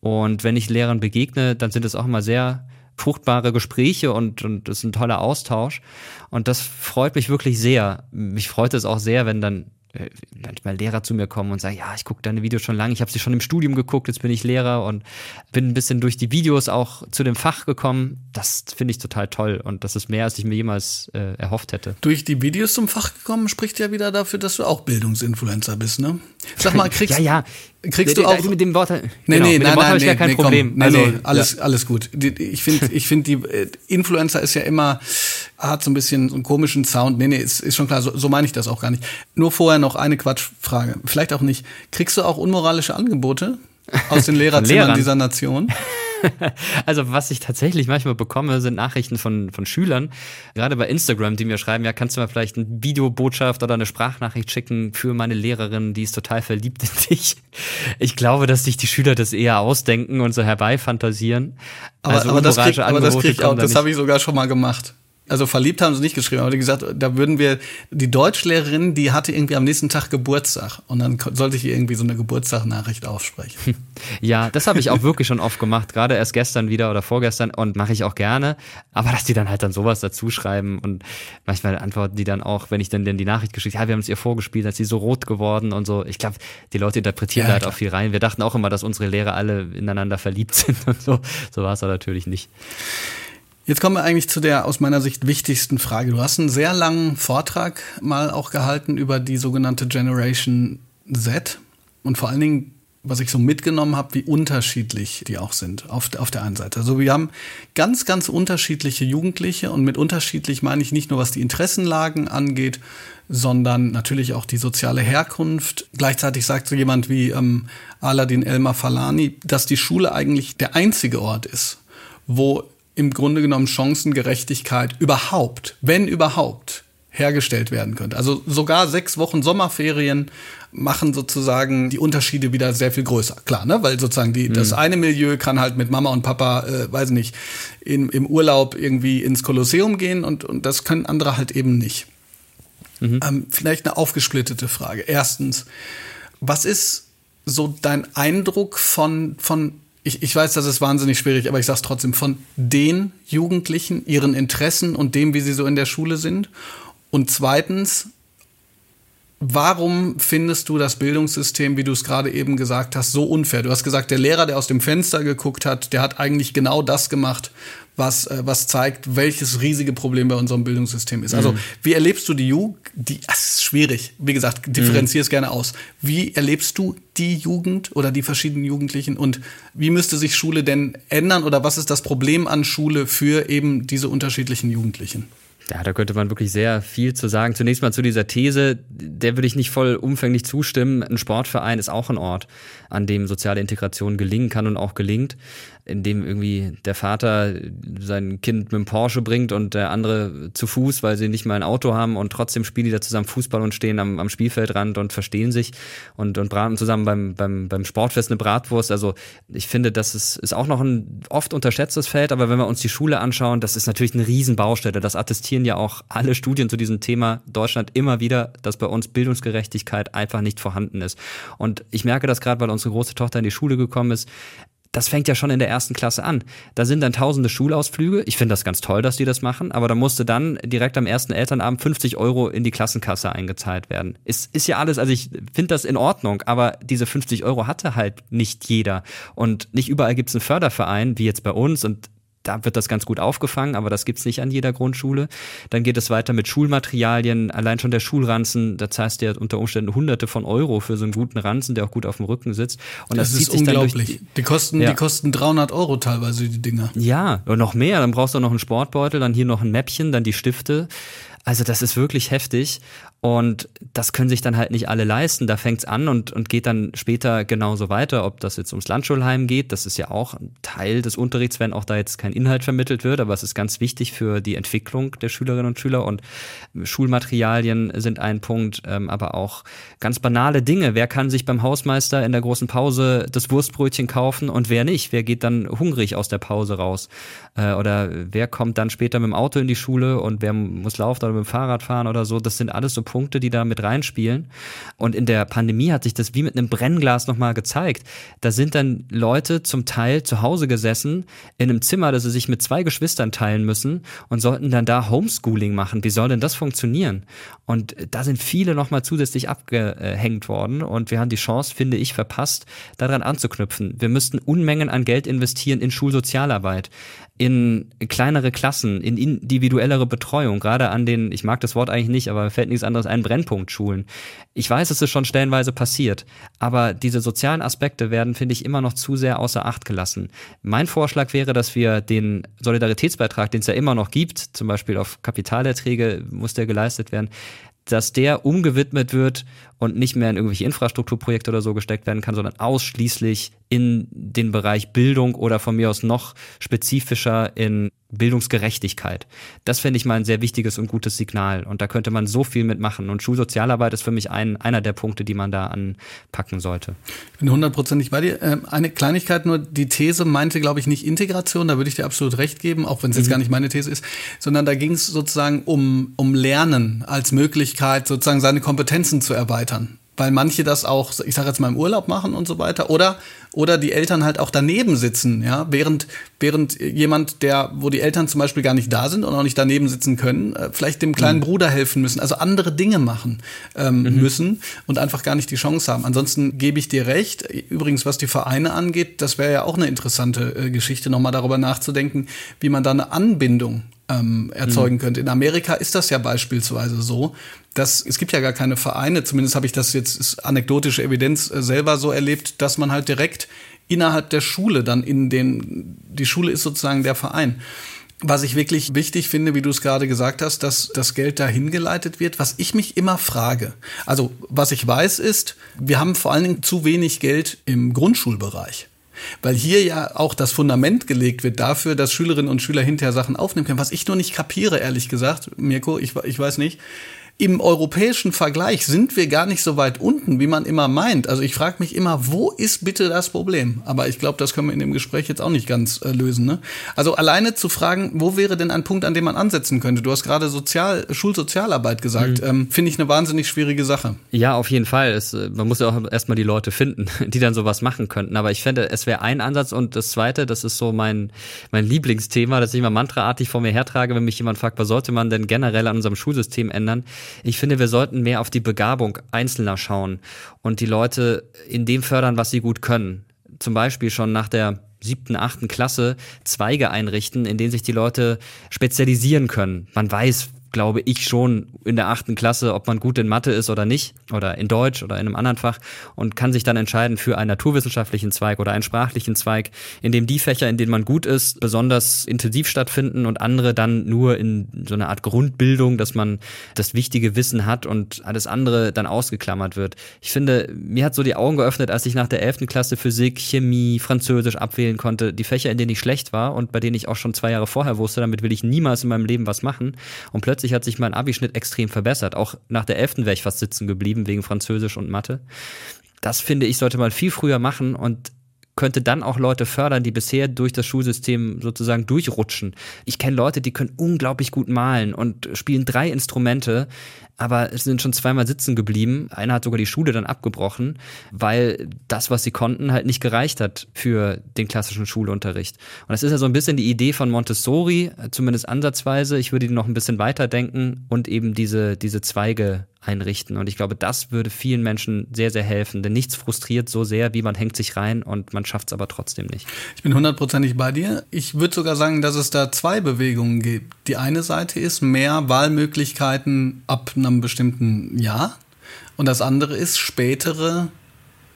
Und wenn ich Lehrern begegne, dann sind es auch immer sehr fruchtbare Gespräche und, und das ist ein toller Austausch. Und das freut mich wirklich sehr. Mich freut es auch sehr, wenn dann äh, manchmal Lehrer zu mir kommen und sagen, ja, ich gucke deine Videos schon lange, ich habe sie schon im Studium geguckt, jetzt bin ich Lehrer und bin ein bisschen durch die Videos auch zu dem Fach gekommen. Das finde ich total toll und das ist mehr, als ich mir jemals äh, erhofft hätte. Durch die Videos zum Fach gekommen, spricht ja wieder dafür, dass du auch Bildungsinfluencer bist, ne? Sag mal, (laughs) kriegst, Ja, ja. Kriegst du auch Mit dem Wort, Nee, genau, nee, mit nein, dem Wort nein, habe ich nee, gar kein nee, Problem. Komm, also, alles, alles gut. Ich finde, ich finde, die äh, Influencer ist ja immer, hat so ein bisschen so einen komischen Sound. Nee, nee, ist, ist schon klar, so, so meine ich das auch gar nicht. Nur vorher noch eine Quatschfrage. Vielleicht auch nicht. Kriegst du auch unmoralische Angebote aus den (laughs) Lehrerzimmern dieser Nation? (laughs) (laughs) Also was ich tatsächlich manchmal bekomme, sind Nachrichten von, von Schülern, gerade bei Instagram, die mir schreiben, ja, kannst du mal vielleicht eine Videobotschaft oder eine Sprachnachricht schicken für meine Lehrerin, die ist total verliebt in dich. Ich glaube, dass sich die Schüler das eher ausdenken und so herbeifantasieren. Aber, also aber das krieg, unmoralische aber das, Angebote krieg ich auch, da das habe ich sogar schon mal gemacht. Also verliebt haben sie nicht geschrieben, aber die gesagt, da würden wir, die Deutschlehrerin, die hatte irgendwie am nächsten Tag Geburtstag und dann sollte ich ihr irgendwie so eine Geburtstagnachricht aufsprechen. (laughs) Ja, das habe ich auch wirklich schon oft gemacht, gerade erst gestern wieder oder vorgestern und mache ich auch gerne. Aber dass die dann halt dann sowas dazu schreiben und manchmal antworten die dann auch, wenn ich dann, dann die Nachricht geschickt habe, ja, wir haben es ihr vorgespielt, als sie so rot geworden und so. Ich glaube, die Leute interpretieren Ja, da halt klar. auch viel rein. Wir dachten auch immer, dass unsere Lehrer alle ineinander verliebt (laughs) sind und so. So war es aber natürlich nicht. Jetzt kommen wir eigentlich zu der aus meiner Sicht wichtigsten Frage. Du hast einen sehr langen Vortrag mal auch gehalten über die sogenannte Generation Z und vor allen Dingen, was ich so mitgenommen habe, wie unterschiedlich die auch sind auf, auf der einen Seite. Also wir haben ganz, ganz unterschiedliche Jugendliche und mit unterschiedlich meine ich nicht nur, was die Interessenlagen angeht, sondern natürlich auch die soziale Herkunft. Gleichzeitig sagt so jemand wie ähm, Aladin Elmar Falani, dass die Schule eigentlich der einzige Ort ist, wo im Grunde genommen Chancengerechtigkeit überhaupt, wenn überhaupt, hergestellt werden könnte. Also sogar sechs Wochen Sommerferien machen sozusagen die Unterschiede wieder sehr viel größer. Klar, ne? Weil sozusagen die, das eine Milieu kann halt mit Mama und Papa, äh, weiß nicht, in, im Urlaub irgendwie ins Kolosseum gehen und, und das können andere halt eben nicht. Ähm, vielleicht eine aufgesplittete Frage. Erstens, was ist so dein Eindruck von, von ich, ich weiß, das ist wahnsinnig schwierig, aber ich sage es trotzdem, von den Jugendlichen, ihren Interessen und dem, wie sie so in der Schule sind. Und zweitens, Warum findest du das Bildungssystem, wie du es gerade eben gesagt hast, so unfair? Du hast gesagt, der Lehrer, der aus dem Fenster geguckt hat, der hat eigentlich genau das gemacht, was, äh, was zeigt, welches riesige Problem bei unserem Bildungssystem ist. Also, mhm. wie erlebst du die Jugend? Die, das ist schwierig. Wie gesagt, differenzier es mhm. gerne aus. Wie erlebst du die Jugend oder die verschiedenen Jugendlichen und wie müsste sich Schule denn ändern oder was ist das Problem an Schule für eben diese unterschiedlichen Jugendlichen? Ja, da könnte man wirklich sehr viel zu sagen. Zunächst mal zu dieser These, der würde ich nicht voll umfänglich zustimmen. Ein Sportverein ist auch ein Ort, an dem soziale Integration gelingen kann und auch gelingt in dem irgendwie der Vater sein Kind mit dem Porsche bringt und der andere zu Fuß, weil sie nicht mal ein Auto haben und trotzdem spielen die da zusammen Fußball und stehen am, am Spielfeldrand und verstehen sich und, und braten zusammen beim, beim, beim Sportfest eine Bratwurst. Also ich finde, das ist, ist auch noch ein oft unterschätztes Feld, aber wenn wir uns die Schule anschauen, das ist natürlich eine Riesenbaustelle. Das attestieren ja auch alle Studien zu diesem Thema Deutschland immer wieder, dass bei uns Bildungsgerechtigkeit einfach nicht vorhanden ist. Und ich merke das gerade, weil unsere große Tochter in die Schule gekommen ist das fängt ja schon in der ersten Klasse an. Da sind dann tausende Schulausflüge. Ich finde das ganz toll, dass die das machen, aber da musste dann direkt am ersten Elternabend 50 Euro in die Klassenkasse eingezahlt werden. Ist, ist ja alles, also ich finde das in Ordnung, aber diese 50 Euro hatte halt nicht jeder. Und nicht überall gibt es einen Förderverein, wie jetzt bei uns. Und da wird das ganz gut aufgefangen, aber das gibt's nicht an jeder Grundschule. Dann geht es weiter mit Schulmaterialien, allein schon der Schulranzen, da zahlst du ja unter Umständen hunderte von Euro für so einen guten Ranzen, der auch gut auf dem Rücken sitzt. Und das, das ist unglaublich. Die, die, kosten, ja. die kosten 300 Euro teilweise, die Dinger. Ja, und noch mehr. Dann brauchst du noch einen Sportbeutel, dann hier noch ein Mäppchen, dann die Stifte. Also das ist wirklich heftig. Und das können sich dann halt nicht alle leisten. Da fängt's an und, und geht dann später genauso weiter, ob das jetzt ums Landschulheim geht. Das ist ja auch ein Teil des Unterrichts, wenn auch da jetzt kein Inhalt vermittelt wird, aber es ist ganz wichtig für die Entwicklung der Schülerinnen und Schüler. Und Schulmaterialien sind ein Punkt, ähm, aber auch ganz banale Dinge. Wer kann sich beim Hausmeister in der großen Pause das Wurstbrötchen kaufen und wer nicht? Wer geht dann hungrig aus der Pause raus? Äh, oder wer kommt dann später mit dem Auto in die Schule und wer muss laufen oder mit dem Fahrrad fahren oder so? Das sind alles so Punkte, die da mit reinspielen. Und in der Pandemie hat sich das wie mit einem Brennglas nochmal gezeigt. Da sind dann Leute zum Teil zu Hause gesessen in einem Zimmer, das sie sich mit zwei Geschwistern teilen müssen und sollten dann da Homeschooling machen. Wie soll denn das funktionieren? Und da sind viele nochmal zusätzlich abgehängt worden und wir haben die Chance, finde ich, verpasst, daran anzuknüpfen. Wir müssten Unmengen an Geld investieren in Schulsozialarbeit in kleinere Klassen, in individuellere Betreuung, gerade an den, ich mag das Wort eigentlich nicht, aber fällt nichts anderes ein, Brennpunktschulen. Ich weiß, es ist schon stellenweise passiert, aber diese sozialen Aspekte werden, finde ich, immer noch zu sehr außer Acht gelassen. Mein Vorschlag wäre, dass wir den Solidaritätsbeitrag, den es ja immer noch gibt, zum Beispiel auf Kapitalerträge muss der geleistet werden, dass der umgewidmet wird und nicht mehr in irgendwelche Infrastrukturprojekte oder so gesteckt werden kann, sondern ausschließlich in den Bereich Bildung oder von mir aus noch spezifischer in Bildungsgerechtigkeit. Das fände ich mal ein sehr wichtiges und gutes Signal. Und da könnte man so viel mitmachen. Und Schulsozialarbeit ist für mich ein, einer der Punkte, die man da anpacken sollte. Ich bin hundertprozentig bei dir. Ähm, eine Kleinigkeit nur, die These meinte, glaube ich, nicht Integration, da würde ich dir absolut recht geben, auch wenn es jetzt mhm. gar nicht meine These ist, sondern da ging es sozusagen um, um Lernen als Möglichkeit, sozusagen seine Kompetenzen zu erweitern weil manche das auch, ich sage jetzt mal im Urlaub machen und so weiter, oder oder die Eltern halt auch daneben sitzen, ja, während während jemand, der, wo die Eltern zum Beispiel gar nicht da sind und auch nicht daneben sitzen können, äh, vielleicht dem kleinen mhm. Bruder helfen müssen, also andere Dinge machen ähm, mhm. müssen und einfach gar nicht die Chance haben. Ansonsten gebe ich dir recht. Übrigens, was die Vereine angeht, das wäre ja auch eine interessante äh, Geschichte, nochmal darüber nachzudenken, wie man da eine Anbindung ähm, erzeugen mhm. könnte. In Amerika ist das ja beispielsweise so, dass es gibt ja gar keine Vereine, zumindest habe ich das jetzt anekdotische Evidenz äh, selber so erlebt, dass man halt direkt innerhalb der Schule dann in den, die Schule ist sozusagen der Verein. Was ich wirklich wichtig finde, wie du es gerade gesagt hast, dass das Geld dahin geleitet wird, was ich mich immer frage. Also, was ich weiß ist, wir haben vor allen Dingen zu wenig Geld im Grundschulbereich. Weil hier ja auch das Fundament gelegt wird dafür, dass Schülerinnen und Schüler hinterher Sachen aufnehmen können. Was ich nur nicht kapiere, ehrlich gesagt, Mirko, ich, ich weiß nicht, im europäischen Vergleich sind wir gar nicht so weit unten, wie man immer meint. Also ich frage mich immer, wo ist bitte das Problem? Aber ich glaube, das können wir in dem Gespräch jetzt auch nicht ganz äh, lösen. Ne? Also alleine zu fragen, wo wäre denn ein Punkt, an dem man ansetzen könnte? Du hast gerade Sozial Schulsozialarbeit gesagt. Mhm. Ähm, Finde ich eine wahnsinnig schwierige Sache. Ja, auf jeden Fall. Es, äh, man muss ja auch erstmal die Leute finden, (laughs) die dann sowas machen könnten. Aber ich fände, es wäre ein Ansatz und das zweite, das ist so mein, mein Lieblingsthema, das ich immer mantraartig vor mir hertrage, wenn mich jemand fragt, was sollte man denn generell an unserem Schulsystem ändern? Ich finde, wir sollten mehr auf die Begabung Einzelner schauen und die Leute in dem fördern, was sie gut können. Zum Beispiel schon nach der siebten, achten Klasse Zweige einrichten, in denen sich die Leute spezialisieren können. Man weiß, glaube ich, schon in der achten Klasse, ob man gut in Mathe ist oder nicht oder in Deutsch oder in einem anderen Fach und kann sich dann entscheiden für einen naturwissenschaftlichen Zweig oder einen sprachlichen Zweig, in dem die Fächer, in denen man gut ist, besonders intensiv stattfinden und andere dann nur in so einer Art Grundbildung, dass man das wichtige Wissen hat und alles andere dann ausgeklammert wird. Ich finde, mir hat so die Augen geöffnet, als ich nach der elften Klasse Physik, Chemie, Französisch abwählen konnte, die Fächer, in denen ich schlecht war und bei denen ich auch schon zwei Jahre vorher wusste, damit will ich niemals in meinem Leben was machen und plötzlich plötzlich hat sich mein Abischnitt extrem verbessert. Auch nach der 11. wäre ich fast sitzen geblieben wegen Französisch und Mathe. Das finde ich, sollte man viel früher machen und könnte dann auch Leute fördern, die bisher durch das Schulsystem sozusagen durchrutschen. Ich kenne Leute, die können unglaublich gut malen und spielen drei Instrumente, aber es sind schon zweimal sitzen geblieben. Einer hat sogar die Schule dann abgebrochen, weil das, was sie konnten, halt nicht gereicht hat für den klassischen Schulunterricht. Und das ist ja so ein bisschen die Idee von Montessori, zumindest ansatzweise. Ich würde die noch ein bisschen weiterdenken und eben diese, diese Zweige einrichten. Und ich glaube, das würde vielen Menschen sehr, sehr helfen. Denn nichts frustriert so sehr, wie man hängt sich rein und man schafft es aber trotzdem nicht. Ich bin hundertprozentig bei dir. Ich würde sogar sagen, dass es da zwei Bewegungen gibt. Die eine Seite ist mehr Wahlmöglichkeiten ab einer einem bestimmten Jahr. Und das andere ist spätere,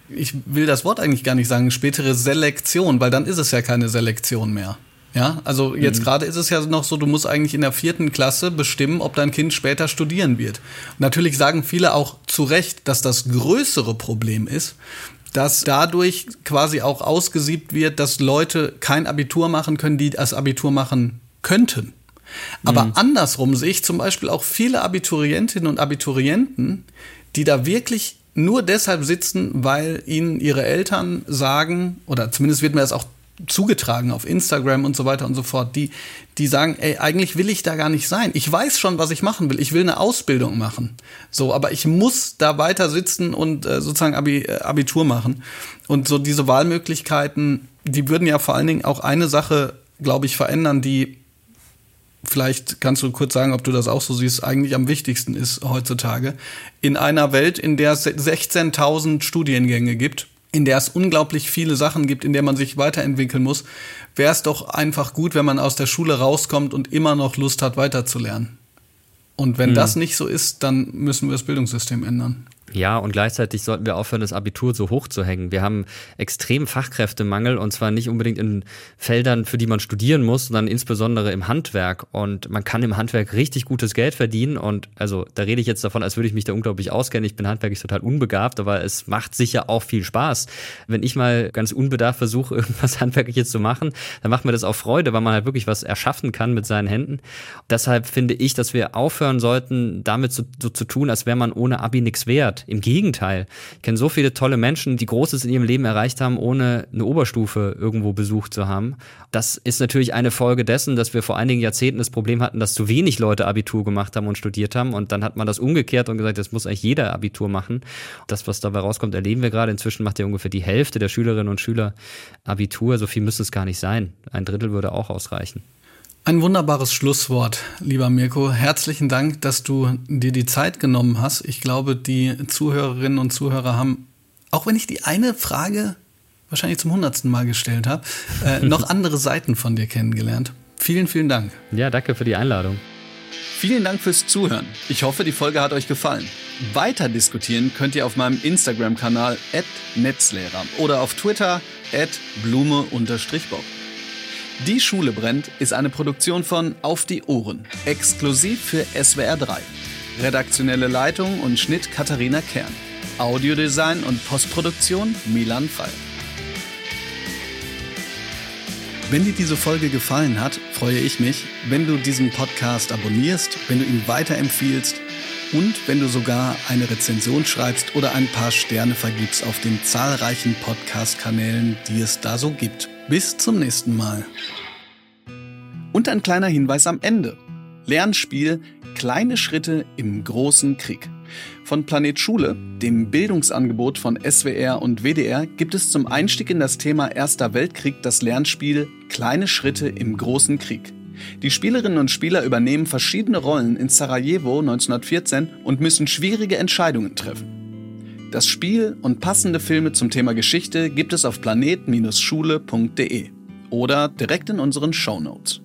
ich will das Wort eigentlich gar nicht sagen, spätere Selektion, weil dann ist es ja keine Selektion mehr. Ja, also jetzt mhm. gerade ist es ja noch so, du musst eigentlich in der vierten Klasse bestimmen, ob dein Kind später studieren wird. Und natürlich sagen viele auch zu Recht, dass das größere Problem ist, dass dadurch quasi auch ausgesiebt wird, dass Leute kein Abitur machen können, die das Abitur machen könnten. Aber mhm. andersrum sehe ich zum Beispiel auch viele Abiturientinnen und Abiturienten, die da wirklich nur deshalb sitzen, weil ihnen ihre Eltern sagen, oder zumindest wird mir das auch zugetragen auf Instagram und so weiter und so fort, die, die sagen, ey, eigentlich will ich da gar nicht sein. Ich weiß schon, was ich machen will. Ich will eine Ausbildung machen. So, aber ich muss da weiter sitzen und äh, sozusagen Abi, äh, Abitur machen. Und so diese Wahlmöglichkeiten, die würden ja vor allen Dingen auch eine Sache, glaube ich, verändern, die vielleicht kannst du kurz sagen, ob du das auch so siehst, eigentlich am wichtigsten ist heutzutage. In einer Welt, in der es 16.000 Studiengänge gibt, in der es unglaublich viele Sachen gibt, in der man sich weiterentwickeln muss, wäre es doch einfach gut, wenn man aus der Schule rauskommt und immer noch Lust hat, weiterzulernen. Und wenn hm. das nicht so ist, dann müssen wir das Bildungssystem ändern. Ja, und gleichzeitig sollten wir aufhören, das Abitur so hoch zu hängen. Wir haben extrem Fachkräftemangel und zwar nicht unbedingt in Feldern, für die man studieren muss, sondern insbesondere im Handwerk. Und man kann im Handwerk richtig gutes Geld verdienen. Und also da rede ich jetzt davon, als würde ich mich da unglaublich auskennen. Ich bin handwerklich total unbegabt, aber es macht sicher auch viel Spaß. Wenn ich mal ganz unbedarft versuche, (laughs) irgendwas Handwerkliches zu machen, dann macht mir das auch Freude, weil man halt wirklich was erschaffen kann mit seinen Händen. Deshalb finde ich, dass wir aufhören sollten, damit so, so zu tun, als wäre man ohne Abi nichts wert. Im Gegenteil. Ich kenne so viele tolle Menschen, die Großes in ihrem Leben erreicht haben, ohne eine Oberstufe irgendwo besucht zu haben. Das ist natürlich eine Folge dessen, dass wir vor einigen Jahrzehnten das Problem hatten, dass zu wenig Leute Abitur gemacht haben und studiert haben. Und dann hat man das umgekehrt und gesagt, das muss eigentlich jeder Abitur machen. Das, was dabei rauskommt, erleben wir gerade. Inzwischen macht ja ungefähr die Hälfte der Schülerinnen und Schüler Abitur. So viel müsste es gar nicht sein. Ein Drittel würde auch ausreichen. Ein wunderbares Schlusswort, lieber Mirko. Herzlichen Dank, dass du dir die Zeit genommen hast. Ich glaube, die Zuhörerinnen und Zuhörer haben, auch wenn ich die eine Frage wahrscheinlich zum hundertsten Mal gestellt habe, äh, (laughs) noch andere Seiten von dir kennengelernt. Vielen, vielen Dank. Ja, danke für die Einladung. Vielen Dank fürs Zuhören. Ich hoffe, die Folge hat euch gefallen. Weiter diskutieren könnt ihr auf meinem Instagram-Kanal @netzlehrer oder auf Twitter @blume_bock. Die Schule brennt ist eine Produktion von Auf die Ohren, exklusiv für SWR 3. Redaktionelle Leitung und Schnitt Katharina Kern. Audiodesign und Postproduktion Milan Fall. Wenn dir diese Folge gefallen hat, freue ich mich, wenn du diesen Podcast abonnierst, wenn du ihn weiterempfiehlst und wenn du sogar eine Rezension schreibst oder ein paar Sterne vergibst auf den zahlreichen Podcast-Kanälen, die es da so gibt. Bis zum nächsten Mal. Und ein kleiner Hinweis am Ende. Lernspiel Kleine Schritte im großen Krieg. Von Planet Schule, dem Bildungsangebot von SWR und WDR, gibt es zum Einstieg in das Thema Erster Weltkrieg das Lernspiel Kleine Schritte im großen Krieg. Die Spielerinnen und Spieler übernehmen verschiedene Rollen in Sarajevo 1914 und müssen schwierige Entscheidungen treffen. Das Spiel und passende Filme zum Thema Geschichte gibt es auf planet-schule.de oder direkt in unseren Show Notes.